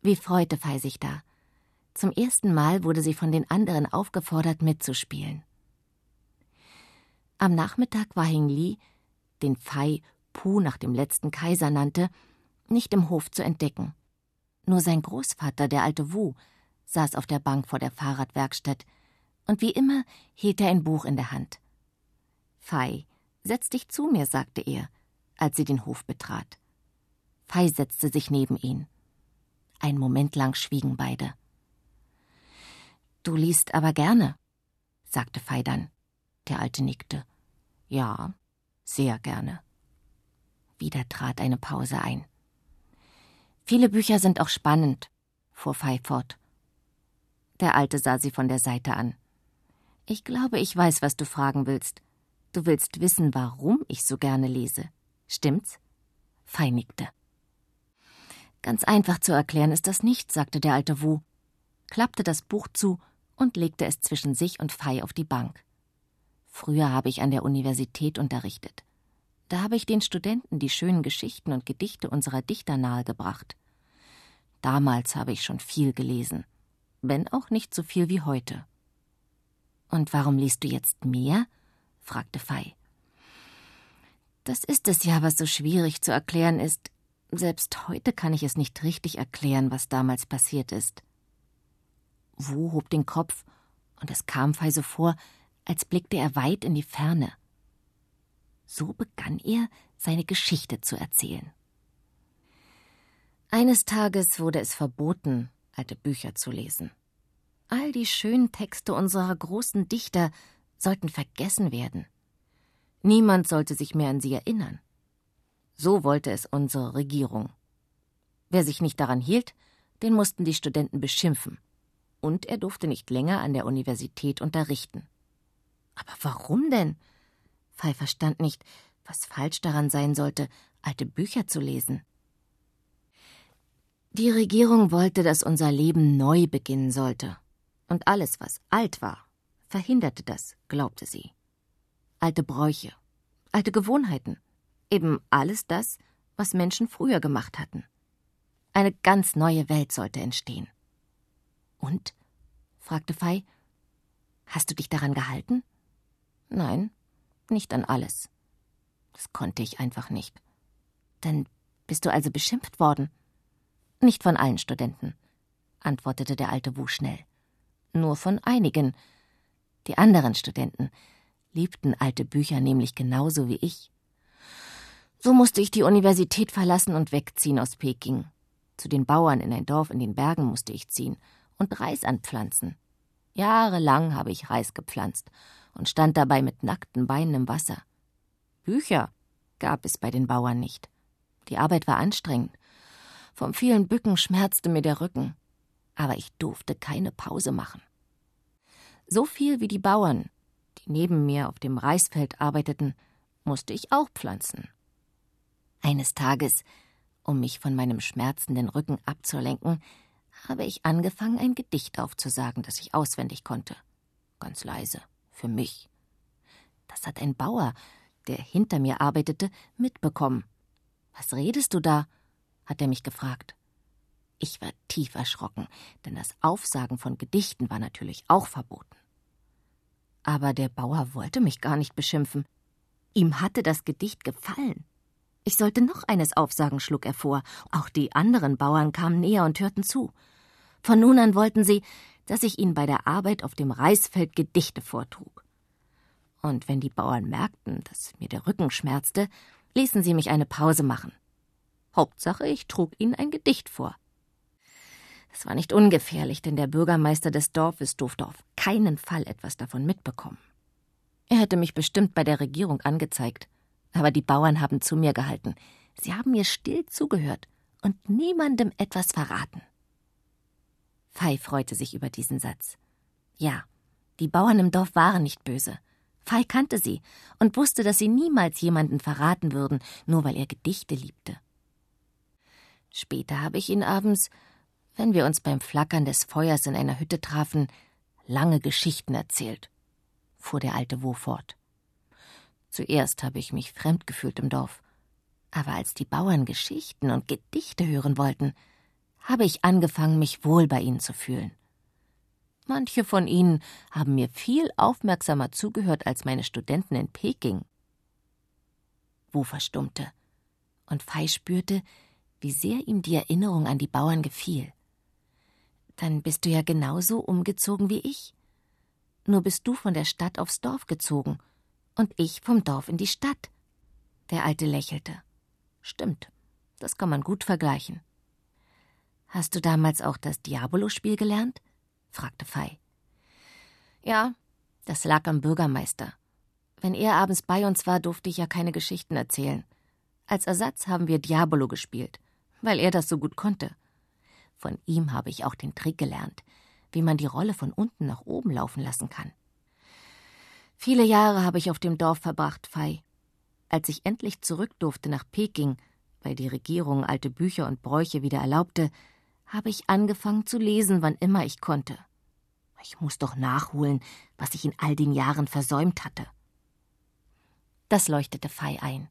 Speaker 2: Wie freute Fei sich da. Zum ersten Mal wurde sie von den anderen aufgefordert, mitzuspielen. Am Nachmittag war Hing Li, den Fei Pu nach dem letzten Kaiser nannte, nicht im Hof zu entdecken. Nur sein Großvater, der alte Wu, saß auf der Bank vor der Fahrradwerkstatt, und wie immer hielt er ein Buch in der Hand. Fei, setz dich zu mir, sagte er, als sie den Hof betrat. Fei setzte sich neben ihn. Ein Moment lang schwiegen beide. Du liest aber gerne, sagte Fei dann. Der Alte nickte. Ja, sehr gerne. Wieder trat eine Pause ein. Viele Bücher sind auch spannend, fuhr Fei fort. Der Alte sah sie von der Seite an. Ich glaube, ich weiß, was du fragen willst. Du willst wissen, warum ich so gerne lese. Stimmt's? Fei nickte. Ganz einfach zu erklären ist das nicht, sagte der alte Wu, klappte das Buch zu und legte es zwischen sich und Fei auf die Bank. Früher habe ich an der Universität unterrichtet. Da habe ich den Studenten die schönen Geschichten und Gedichte unserer Dichter nahegebracht. Damals habe ich schon viel gelesen, wenn auch nicht so viel wie heute. Und warum liest du jetzt mehr? fragte Fei. Das ist es ja, was so schwierig zu erklären ist. Selbst heute kann ich es nicht richtig erklären, was damals passiert ist. Wu hob den Kopf, und es kam Fei so vor, als blickte er weit in die Ferne. So begann er, seine Geschichte zu erzählen. Eines Tages wurde es verboten, alte Bücher zu lesen. All die schönen Texte unserer großen Dichter sollten vergessen werden. Niemand sollte sich mehr an sie erinnern. So wollte es unsere Regierung. Wer sich nicht daran hielt, den mussten die Studenten beschimpfen. Und er durfte nicht länger an der Universität unterrichten. Aber warum denn? Fei verstand nicht, was falsch daran sein sollte, alte Bücher zu lesen. Die Regierung wollte, dass unser Leben neu beginnen sollte. Und alles, was alt war, verhinderte das, glaubte sie. Alte Bräuche, alte Gewohnheiten, Eben alles das, was Menschen früher gemacht hatten. Eine ganz neue Welt sollte entstehen. Und? fragte Fei. Hast du dich daran gehalten? Nein, nicht an alles. Das konnte ich einfach nicht. Dann bist du also beschimpft worden? Nicht von allen Studenten, antwortete der alte Wu schnell. Nur von einigen. Die anderen Studenten liebten alte Bücher nämlich genauso wie ich. So musste ich die Universität verlassen und wegziehen aus Peking. Zu den Bauern in ein Dorf in den Bergen musste ich ziehen und Reis anpflanzen. Jahrelang habe ich Reis gepflanzt und stand dabei mit nackten Beinen im Wasser. Bücher gab es bei den Bauern nicht. Die Arbeit war anstrengend. Vom vielen Bücken schmerzte mir der Rücken. Aber ich durfte keine Pause machen. So viel wie die Bauern, die neben mir auf dem Reisfeld arbeiteten, musste ich auch pflanzen. Eines Tages, um mich von meinem schmerzenden Rücken abzulenken, habe ich angefangen, ein Gedicht aufzusagen, das ich auswendig konnte. Ganz leise, für mich. Das hat ein Bauer, der hinter mir arbeitete, mitbekommen. Was redest du da? hat er mich gefragt. Ich war tief erschrocken, denn das Aufsagen von Gedichten war natürlich auch verboten. Aber der Bauer wollte mich gar nicht beschimpfen. Ihm hatte das Gedicht gefallen. Ich sollte noch eines aufsagen, schlug er vor. Auch die anderen Bauern kamen näher und hörten zu. Von nun an wollten sie, dass ich ihnen bei der Arbeit auf dem Reisfeld Gedichte vortrug. Und wenn die Bauern merkten, dass mir der Rücken schmerzte, ließen sie mich eine Pause machen. Hauptsache, ich trug ihnen ein Gedicht vor. Es war nicht ungefährlich, denn der Bürgermeister des Dorfes durfte auf keinen Fall etwas davon mitbekommen. Er hätte mich bestimmt bei der Regierung angezeigt. Aber die Bauern haben zu mir gehalten. Sie haben mir still zugehört und niemandem etwas verraten. Fei freute sich über diesen Satz. Ja, die Bauern im Dorf waren nicht böse. Fei kannte sie und wusste, dass sie niemals jemanden verraten würden, nur weil er Gedichte liebte. Später habe ich ihn abends, wenn wir uns beim Flackern des Feuers in einer Hütte trafen, lange Geschichten erzählt, fuhr der alte Wo fort. Zuerst habe ich mich fremd gefühlt im Dorf. Aber als die Bauern Geschichten und Gedichte hören wollten, habe ich angefangen, mich wohl bei ihnen zu fühlen. Manche von ihnen haben mir viel aufmerksamer zugehört als meine Studenten in Peking. Wu verstummte, und Fei spürte, wie sehr ihm die Erinnerung an die Bauern gefiel. Dann bist du ja genauso umgezogen wie ich. Nur bist du von der Stadt aufs Dorf gezogen und ich vom Dorf in die Stadt. Der Alte lächelte. Stimmt, das kann man gut vergleichen. Hast du damals auch das Diabolo-Spiel gelernt? fragte Fei. Ja, das lag am Bürgermeister. Wenn er abends bei uns war, durfte ich ja keine Geschichten erzählen. Als Ersatz haben wir Diabolo gespielt, weil er das so gut konnte. Von ihm habe ich auch den Trick gelernt, wie man die Rolle von unten nach oben laufen lassen kann. Viele Jahre habe ich auf dem Dorf verbracht, Fei. Als ich endlich zurück durfte nach Peking, weil die Regierung alte Bücher und Bräuche wieder erlaubte, habe ich angefangen zu lesen, wann immer ich konnte. Ich muss doch nachholen, was ich in all den Jahren versäumt hatte. Das leuchtete Fei ein.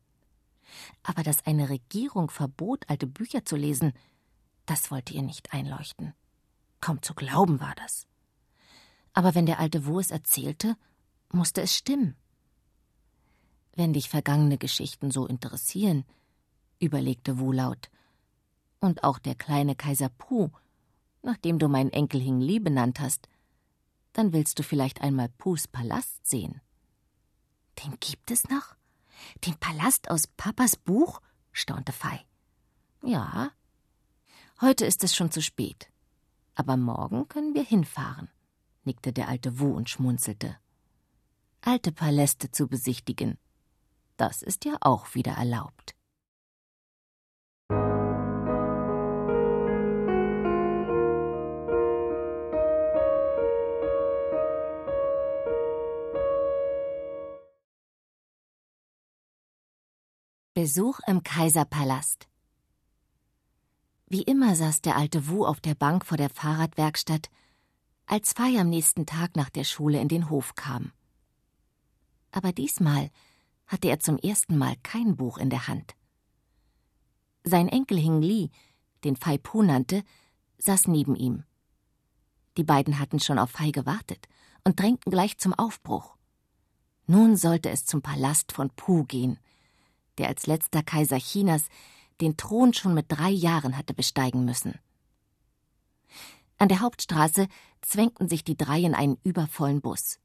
Speaker 2: Aber dass eine Regierung verbot, alte Bücher zu lesen, das wollte ihr nicht einleuchten. Kaum zu glauben war das. Aber wenn der alte Wu es erzählte, musste es stimmen. Wenn dich vergangene Geschichten so interessieren, überlegte Wu laut, und auch der kleine Kaiser Pu, nachdem du meinen Enkel Hing Li benannt hast, dann willst du vielleicht einmal Pus Palast sehen. Den gibt es noch? Den Palast aus Papas Buch? staunte Fei. Ja. Heute ist es schon zu spät. Aber morgen können wir hinfahren, nickte der alte Wu und schmunzelte. Alte Paläste zu besichtigen, das ist ja auch wieder erlaubt. Besuch im Kaiserpalast. Wie immer saß der alte Wu auf der Bank vor der Fahrradwerkstatt, als Fei am nächsten Tag nach der Schule in den Hof kam. Aber diesmal hatte er zum ersten Mal kein Buch in der Hand. Sein Enkel Hing Li, den Fei Pu nannte, saß neben ihm. Die beiden hatten schon auf Fei gewartet und drängten gleich zum Aufbruch. Nun sollte es zum Palast von Pu gehen – der als letzter Kaiser Chinas den Thron schon mit drei Jahren hatte besteigen müssen. An der Hauptstraße zwängten sich die drei in einen übervollen Bus.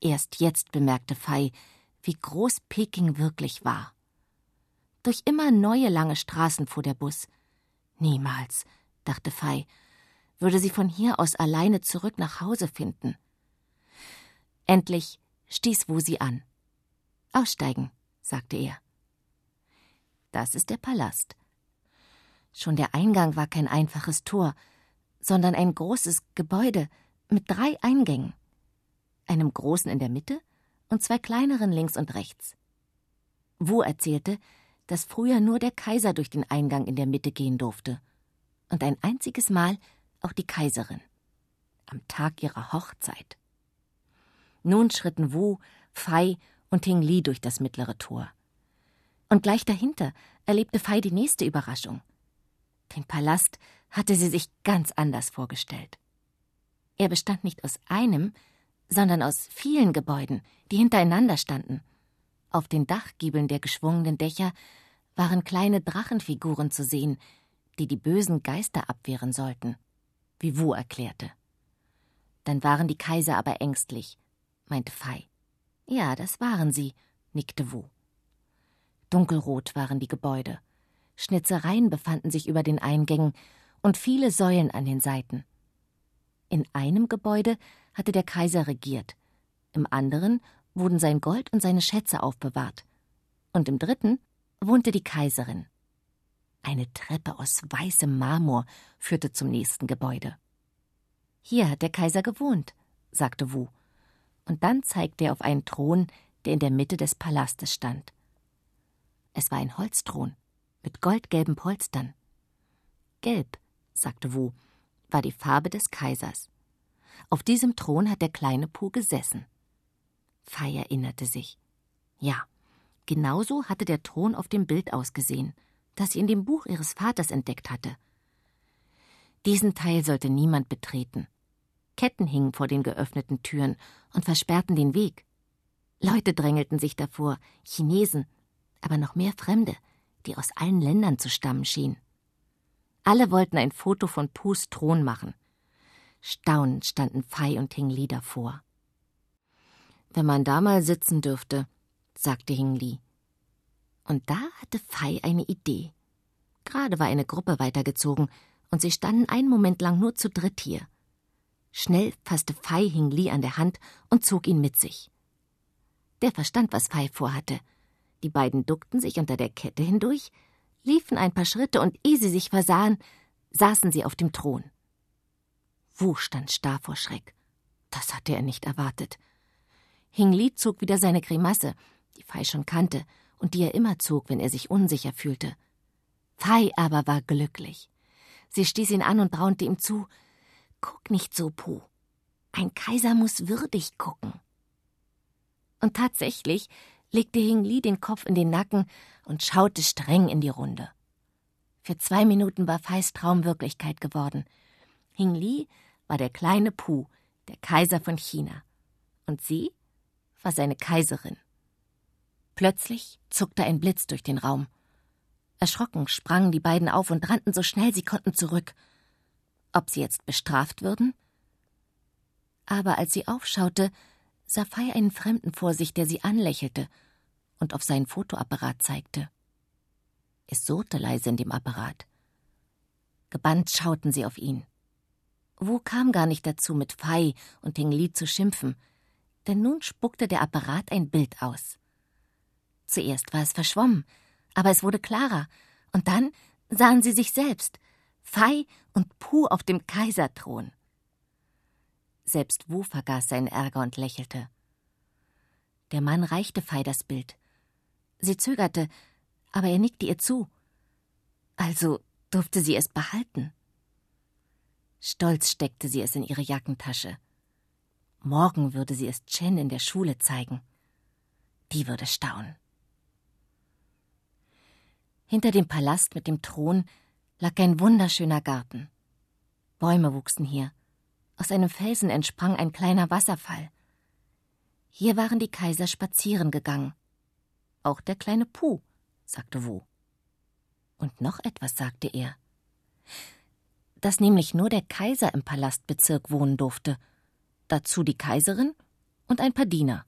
Speaker 2: Erst jetzt bemerkte Fei, wie groß Peking wirklich war. Durch immer neue lange Straßen fuhr der Bus. Niemals, dachte Fei, würde sie von hier aus alleine zurück nach Hause finden. Endlich stieß Wu sie an. Aussteigen, sagte er. Das ist der Palast. Schon der Eingang war kein einfaches Tor, sondern ein großes Gebäude mit drei Eingängen, einem großen in der Mitte und zwei kleineren links und rechts. Wu erzählte, dass früher nur der Kaiser durch den Eingang in der Mitte gehen durfte und ein einziges Mal auch die Kaiserin am Tag ihrer Hochzeit. Nun schritten Wu, Fei und Ting Li durch das mittlere Tor. Und gleich dahinter erlebte Fei die nächste Überraschung. Den Palast hatte sie sich ganz anders vorgestellt. Er bestand nicht aus einem, sondern aus vielen Gebäuden, die hintereinander standen. Auf den Dachgiebeln der geschwungenen Dächer waren kleine Drachenfiguren zu sehen, die die bösen Geister abwehren sollten, wie Wu erklärte. Dann waren die Kaiser aber ängstlich, meinte Fei. Ja, das waren sie, nickte Wu. Dunkelrot waren die Gebäude. Schnitzereien befanden sich über den Eingängen und viele Säulen an den Seiten. In einem Gebäude hatte der Kaiser regiert, im anderen wurden sein Gold und seine Schätze aufbewahrt, und im dritten wohnte die Kaiserin. Eine Treppe aus weißem Marmor führte zum nächsten Gebäude. Hier hat der Kaiser gewohnt, sagte Wu und dann zeigte er auf einen Thron, der in der Mitte des Palastes stand. Es war ein Holzthron mit goldgelben Polstern. Gelb, sagte Wu, war die Farbe des Kaisers. Auf diesem Thron hat der kleine Pu gesessen. Fei erinnerte sich. Ja, genauso hatte der Thron auf dem Bild ausgesehen, das sie in dem Buch ihres Vaters entdeckt hatte. Diesen Teil sollte niemand betreten. Ketten hingen vor den geöffneten Türen und versperrten den Weg. Leute drängelten sich davor, Chinesen, aber noch mehr Fremde, die aus allen Ländern zu stammen schienen. Alle wollten ein Foto von Pus Thron machen. Staunend standen Fei und Hing Li davor. Wenn man da mal sitzen dürfte, sagte Hing Li. Und da hatte Fei eine Idee. Gerade war eine Gruppe weitergezogen, und sie standen einen Moment lang nur zu dritt hier. Schnell fasste Fei Hing Li an der Hand und zog ihn mit sich. Der verstand, was Fei vorhatte. Die beiden duckten sich unter der Kette hindurch, liefen ein paar Schritte und ehe sie sich versahen, saßen sie auf dem Thron. Wu stand starr vor Schreck. Das hatte er nicht erwartet. Hing Li zog wieder seine Grimasse, die Fei schon kannte und die er immer zog, wenn er sich unsicher fühlte. Fei aber war glücklich. Sie stieß ihn an und braunte ihm zu: Guck nicht so, Pu. Ein Kaiser muss würdig gucken. Und tatsächlich legte Hing Li den Kopf in den Nacken und schaute streng in die Runde. Für zwei Minuten war Feis Traum Wirklichkeit geworden. Hing Li war der kleine Pu, der Kaiser von China. Und sie war seine Kaiserin. Plötzlich zuckte ein Blitz durch den Raum. Erschrocken sprangen die beiden auf und rannten so schnell sie konnten zurück. Ob sie jetzt bestraft würden? Aber als sie aufschaute, sah Fei einen Fremden vor sich, der sie anlächelte und auf seinen Fotoapparat zeigte. Es surrte leise in dem Apparat. Gebannt schauten sie auf ihn. Wu kam gar nicht dazu, mit Fei und Ting Li zu schimpfen, denn nun spuckte der Apparat ein Bild aus. Zuerst war es verschwommen, aber es wurde klarer, und dann sahen sie sich selbst, Fei und Pu auf dem Kaiserthron. Selbst Wu vergaß seinen Ärger und lächelte. Der Mann reichte Fei das Bild. Sie zögerte, aber er nickte ihr zu. Also durfte sie es behalten. Stolz steckte sie es in ihre Jackentasche. Morgen würde sie es Chen in der Schule zeigen. Die würde staunen. Hinter dem Palast mit dem Thron lag ein wunderschöner Garten. Bäume wuchsen hier, aus einem Felsen entsprang ein kleiner Wasserfall. Hier waren die Kaiser spazieren gegangen. Auch der kleine Puh, sagte Wu. Und noch etwas sagte er. Dass nämlich nur der Kaiser im Palastbezirk wohnen durfte. Dazu die Kaiserin und ein paar Diener.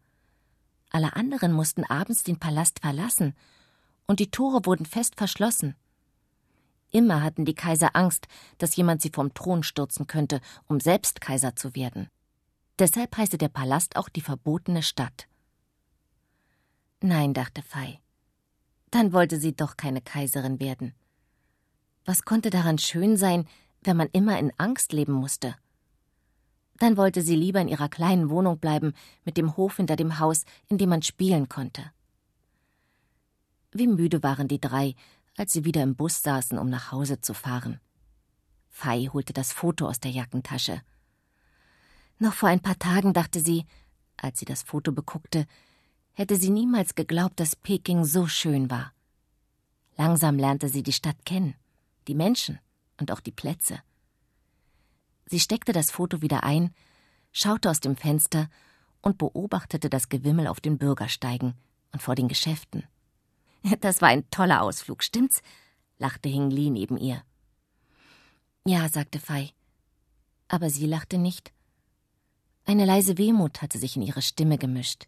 Speaker 2: Alle anderen mussten abends den Palast verlassen, und die Tore wurden fest verschlossen. Immer hatten die Kaiser Angst, dass jemand sie vom Thron stürzen könnte, um selbst Kaiser zu werden. Deshalb heiße der Palast auch die verbotene Stadt. Nein, dachte Fei. Dann wollte sie doch keine Kaiserin werden. Was konnte daran schön sein, wenn man immer in Angst leben musste? Dann wollte sie lieber in ihrer kleinen Wohnung bleiben, mit dem Hof hinter dem Haus, in dem man spielen konnte. Wie müde waren die drei, als sie wieder im Bus saßen, um nach Hause zu fahren. Fei holte das Foto aus der Jackentasche. Noch vor ein paar Tagen dachte sie, als sie das Foto beguckte, hätte sie niemals geglaubt, dass Peking so schön war. Langsam lernte sie die Stadt kennen, die Menschen und auch die Plätze. Sie steckte das Foto wieder ein, schaute aus dem Fenster und beobachtete das Gewimmel auf den Bürgersteigen und vor den Geschäften. Das war ein toller Ausflug, stimmt's? lachte Hing Li neben ihr. Ja, sagte Fei. Aber sie lachte nicht. Eine leise Wehmut hatte sich in ihre Stimme gemischt.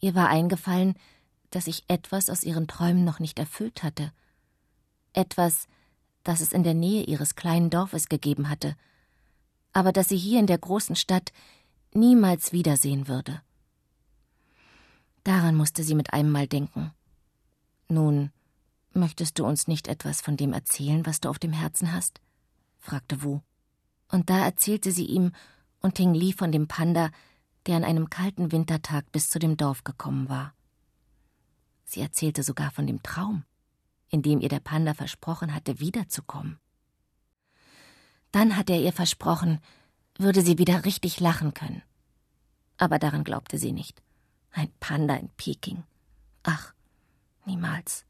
Speaker 2: Ihr war eingefallen, dass sich etwas aus ihren Träumen noch nicht erfüllt hatte. Etwas, das es in der Nähe ihres kleinen Dorfes gegeben hatte, aber das sie hier in der großen Stadt niemals wiedersehen würde. Daran musste sie mit einem Mal denken. Nun, möchtest du uns nicht etwas von dem erzählen, was du auf dem Herzen hast? fragte Wu. Und da erzählte sie ihm und Ting Li von dem Panda, der an einem kalten Wintertag bis zu dem Dorf gekommen war. Sie erzählte sogar von dem Traum, in dem ihr der Panda versprochen hatte, wiederzukommen. Dann hatte er ihr versprochen, würde sie wieder richtig lachen können. Aber daran glaubte sie nicht. Ein Panda in Peking. Ach, Niemals.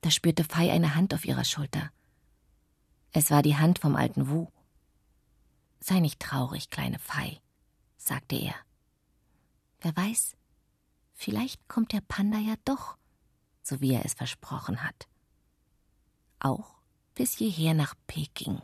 Speaker 2: Da spürte Fei eine Hand auf ihrer Schulter. Es war die Hand vom alten Wu. Sei nicht traurig, kleine Fei, sagte er. Wer weiß, vielleicht kommt der Panda ja doch, so wie er es versprochen hat. Auch bis hierher nach Peking.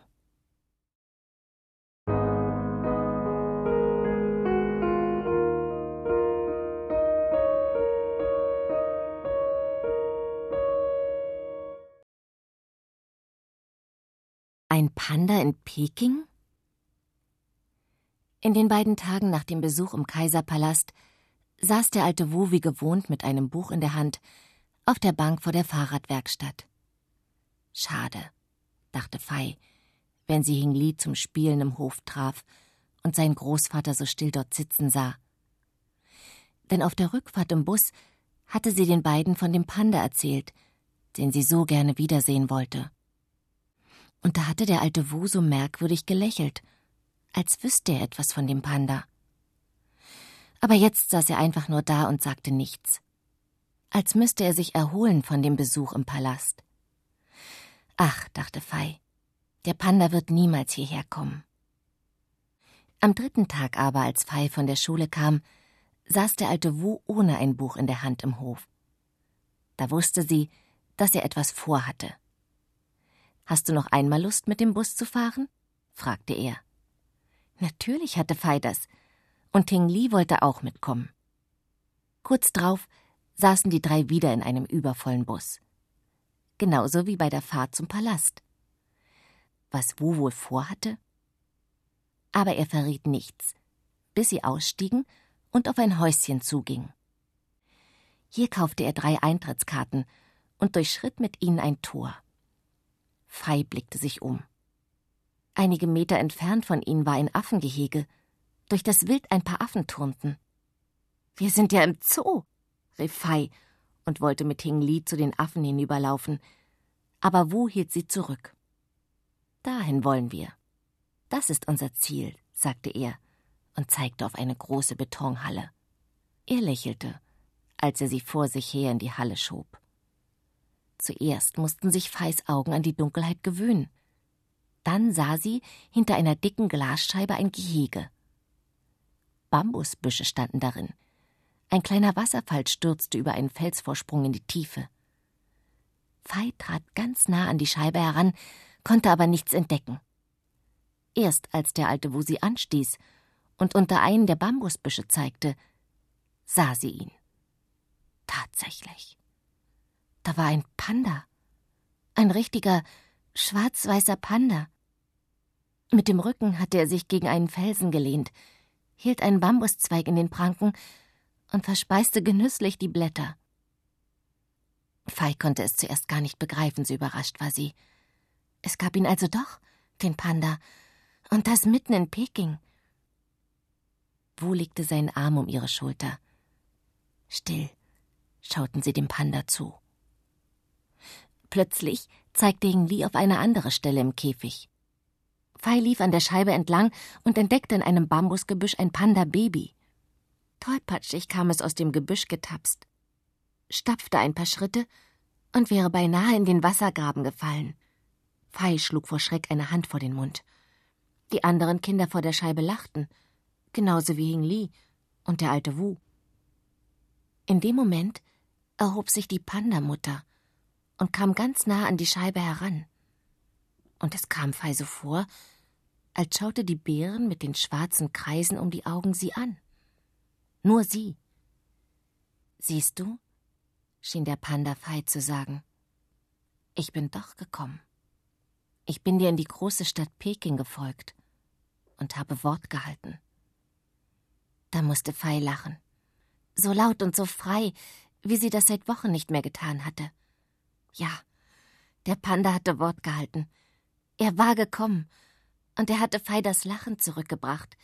Speaker 2: Ein Panda in Peking? In den beiden Tagen nach dem Besuch im Kaiserpalast saß der alte Wu wie gewohnt mit einem Buch in der Hand auf der Bank vor der Fahrradwerkstatt. Schade, dachte Fei, wenn sie Hing Li zum Spielen im Hof traf und seinen Großvater so still dort sitzen sah. Denn auf der Rückfahrt im Bus hatte sie den beiden von dem Panda erzählt, den sie so gerne wiedersehen wollte und da hatte der alte Wu so merkwürdig gelächelt, als wüsste er etwas von dem Panda. Aber jetzt saß er einfach nur da und sagte nichts, als müsste er sich erholen von dem Besuch im Palast. Ach, dachte Fei, der Panda wird niemals hierher kommen. Am dritten Tag aber, als Fei von der Schule kam, saß der alte Wu ohne ein Buch in der Hand im Hof. Da wusste sie, dass er etwas vorhatte. Hast du noch einmal Lust, mit dem Bus zu fahren? fragte er. Natürlich hatte Fei das, und Ting Li wollte auch mitkommen. Kurz drauf saßen die drei wieder in einem übervollen Bus. Genauso wie bei der Fahrt zum Palast. Was Wu wohl vorhatte? Aber er verriet nichts, bis sie ausstiegen und auf ein Häuschen zuging. Hier kaufte er drei Eintrittskarten und durchschritt mit ihnen ein Tor. Fei blickte sich um. Einige Meter entfernt von ihnen war ein Affengehege. Durch das Wild ein paar Affen turnten. Wir sind ja im Zoo, rief Fei und wollte mit Hing Li zu den Affen hinüberlaufen. Aber Wu hielt sie zurück. Dahin wollen wir. Das ist unser Ziel, sagte er und zeigte auf eine große Betonhalle. Er lächelte, als er sie vor sich her in die Halle schob. Zuerst mussten sich Feis Augen an die Dunkelheit gewöhnen. Dann sah sie hinter einer dicken Glasscheibe ein Gehege. Bambusbüsche standen darin. Ein kleiner Wasserfall stürzte über einen Felsvorsprung in die Tiefe. Fei trat ganz nah an die Scheibe heran, konnte aber nichts entdecken. Erst als der alte Wu sie anstieß und unter einen der Bambusbüsche zeigte, sah sie ihn. Tatsächlich. Da war ein Panda. Ein richtiger, schwarz-weißer Panda. Mit dem Rücken hatte er sich gegen einen Felsen gelehnt, hielt einen Bambuszweig in den Pranken und verspeiste genüsslich die Blätter. Fei konnte es zuerst gar nicht begreifen, so überrascht war sie. Es gab ihn also doch, den Panda, und das mitten in Peking. Wu legte seinen Arm um ihre Schulter. Still schauten sie dem Panda zu. Plötzlich zeigte Hing Li auf eine andere Stelle im Käfig. Fei lief an der Scheibe entlang und entdeckte in einem Bambusgebüsch ein Panda-Baby. Tollpatschig kam es aus dem Gebüsch getapst, stapfte ein paar Schritte und wäre beinahe in den Wassergraben gefallen. Fei schlug vor Schreck eine Hand vor den Mund. Die anderen Kinder vor der Scheibe lachten, genauso wie Hing Li und der alte Wu. In dem Moment erhob sich die Pandamutter und kam ganz nah an die Scheibe heran. Und es kam Fei so vor, als schaute die Bären mit den schwarzen Kreisen um die Augen sie an. Nur sie. Siehst du, schien der Panda Fei zu sagen, ich bin doch gekommen. Ich bin dir in die große Stadt Peking gefolgt und habe Wort gehalten. Da musste Fei lachen, so laut und so frei, wie sie das seit Wochen nicht mehr getan hatte. Ja, der Panda hatte Wort gehalten. Er war gekommen, und er hatte Fei das Lachen zurückgebracht,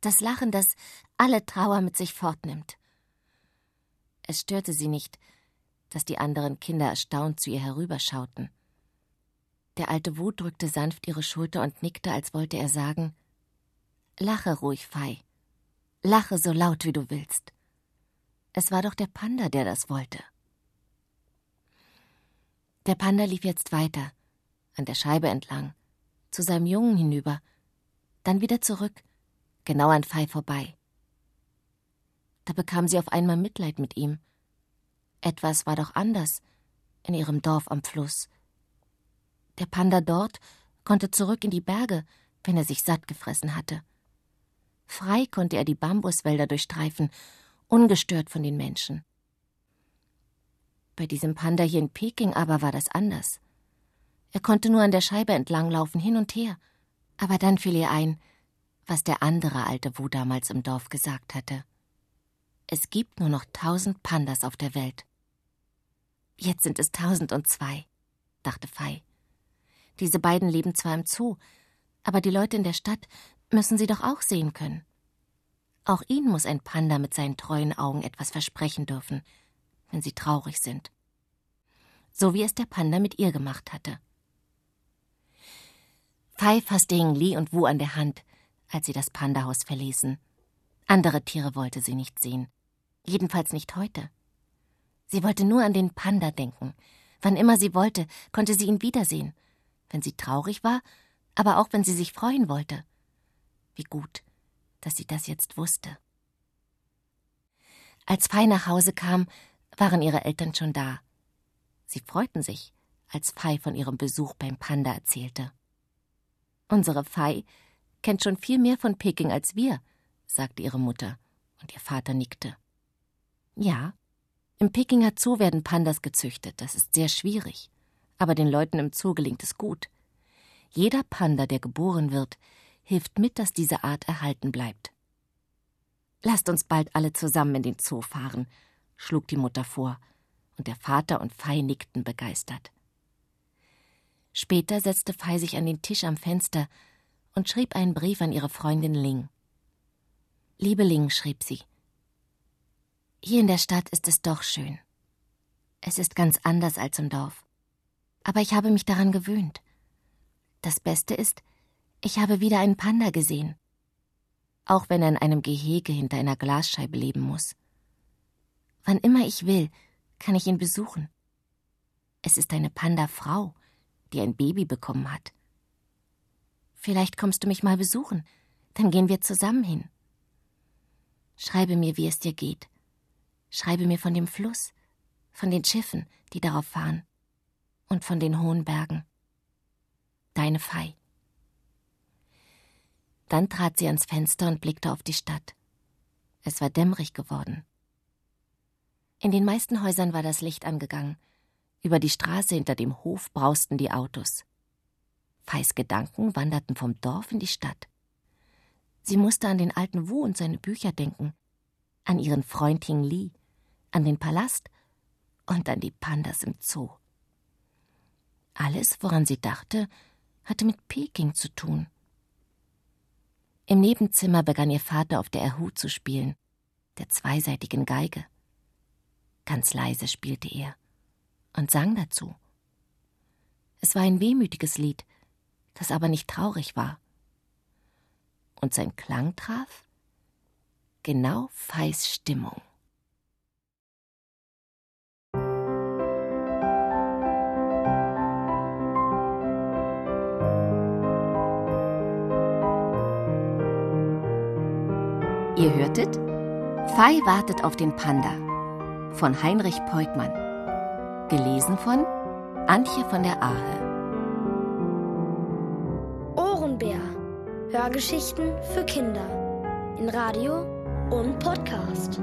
Speaker 2: das Lachen, das alle Trauer mit sich fortnimmt. Es störte sie nicht, dass die anderen Kinder erstaunt zu ihr herüberschauten. Der alte Wut drückte sanft ihre Schulter und nickte, als wollte er sagen Lache ruhig, Fei. Lache so laut, wie du willst. Es war doch der Panda, der das wollte. Der Panda lief jetzt weiter, an der Scheibe entlang, zu seinem Jungen hinüber. dann wieder zurück, genau an Fei vorbei. Da bekam sie auf einmal Mitleid mit ihm. Etwas war doch anders in ihrem Dorf am Fluss. Der Panda dort konnte zurück in die Berge, wenn er sich satt gefressen hatte. Frei konnte er die Bambuswälder durchstreifen, ungestört von den Menschen. Bei diesem Panda hier in Peking aber war das anders. Er konnte nur an der Scheibe entlanglaufen, hin und her. Aber dann fiel ihr ein, was der andere alte Wu damals im Dorf gesagt hatte. Es gibt nur noch tausend Pandas auf der Welt. Jetzt sind es tausend und zwei, dachte Fei. Diese beiden leben zwar im Zoo, aber die Leute in der Stadt müssen sie doch auch sehen können. Auch ihnen muss ein Panda mit seinen treuen Augen etwas versprechen dürfen, wenn sie traurig sind. So wie es der Panda mit ihr gemacht hatte. Fei fasste Ying Li und Wu an der Hand, als sie das Pandahaus verließen. Andere Tiere wollte sie nicht sehen. Jedenfalls nicht heute. Sie wollte nur an den Panda denken. Wann immer sie wollte, konnte sie ihn wiedersehen. Wenn sie traurig war, aber auch wenn sie sich freuen wollte. Wie gut, dass sie das jetzt wusste. Als Fei nach Hause kam, waren ihre Eltern schon da. Sie freuten sich, als Fei von ihrem Besuch beim Panda erzählte. Unsere Fei kennt schon viel mehr von Peking als wir, sagte ihre Mutter, und ihr Vater nickte. Ja, im Pekinger Zoo werden Pandas gezüchtet, das ist sehr schwierig, aber den Leuten im Zoo gelingt es gut. Jeder Panda, der geboren wird, hilft mit, dass diese Art erhalten bleibt. Lasst uns bald alle zusammen in den Zoo fahren, schlug die Mutter vor, und der Vater und Fei nickten begeistert. Später setzte Fei sich an den Tisch am Fenster und schrieb einen Brief an ihre Freundin Ling. Liebe Ling, schrieb sie, hier in der Stadt ist es doch schön. Es ist ganz anders als im Dorf. Aber ich habe mich daran gewöhnt. Das Beste ist, ich habe wieder einen Panda gesehen. Auch wenn er in einem Gehege hinter einer Glasscheibe leben muss. Wann immer ich will, kann ich ihn besuchen. Es ist eine Panda-Frau, die ein Baby bekommen hat. Vielleicht kommst du mich mal besuchen, dann gehen wir zusammen hin. Schreibe mir, wie es dir geht. Schreibe mir von dem Fluss, von den Schiffen, die darauf fahren, und von den hohen Bergen. Deine Fei. Dann trat sie ans Fenster und blickte auf die Stadt. Es war dämmerig geworden. In den meisten Häusern war das Licht angegangen. Über die Straße hinter dem Hof brausten die Autos. Feis Gedanken wanderten vom Dorf in die Stadt. Sie musste an den alten Wu und seine Bücher denken, an ihren Freund Hing Li, an den Palast und an die Pandas im Zoo. Alles, woran sie dachte, hatte mit Peking zu tun. Im Nebenzimmer begann ihr Vater auf der Erhu zu spielen, der zweiseitigen Geige. Ganz leise spielte er und sang dazu. Es war ein wehmütiges Lied, das aber nicht traurig war. Und sein Klang traf genau Feis Stimmung. Ihr hörtet Fei wartet auf den Panda von Heinrich Peutmann. Gelesen von Antje von der Ahe.
Speaker 1: Ohrenbär. Hörgeschichten für Kinder. In Radio und Podcast.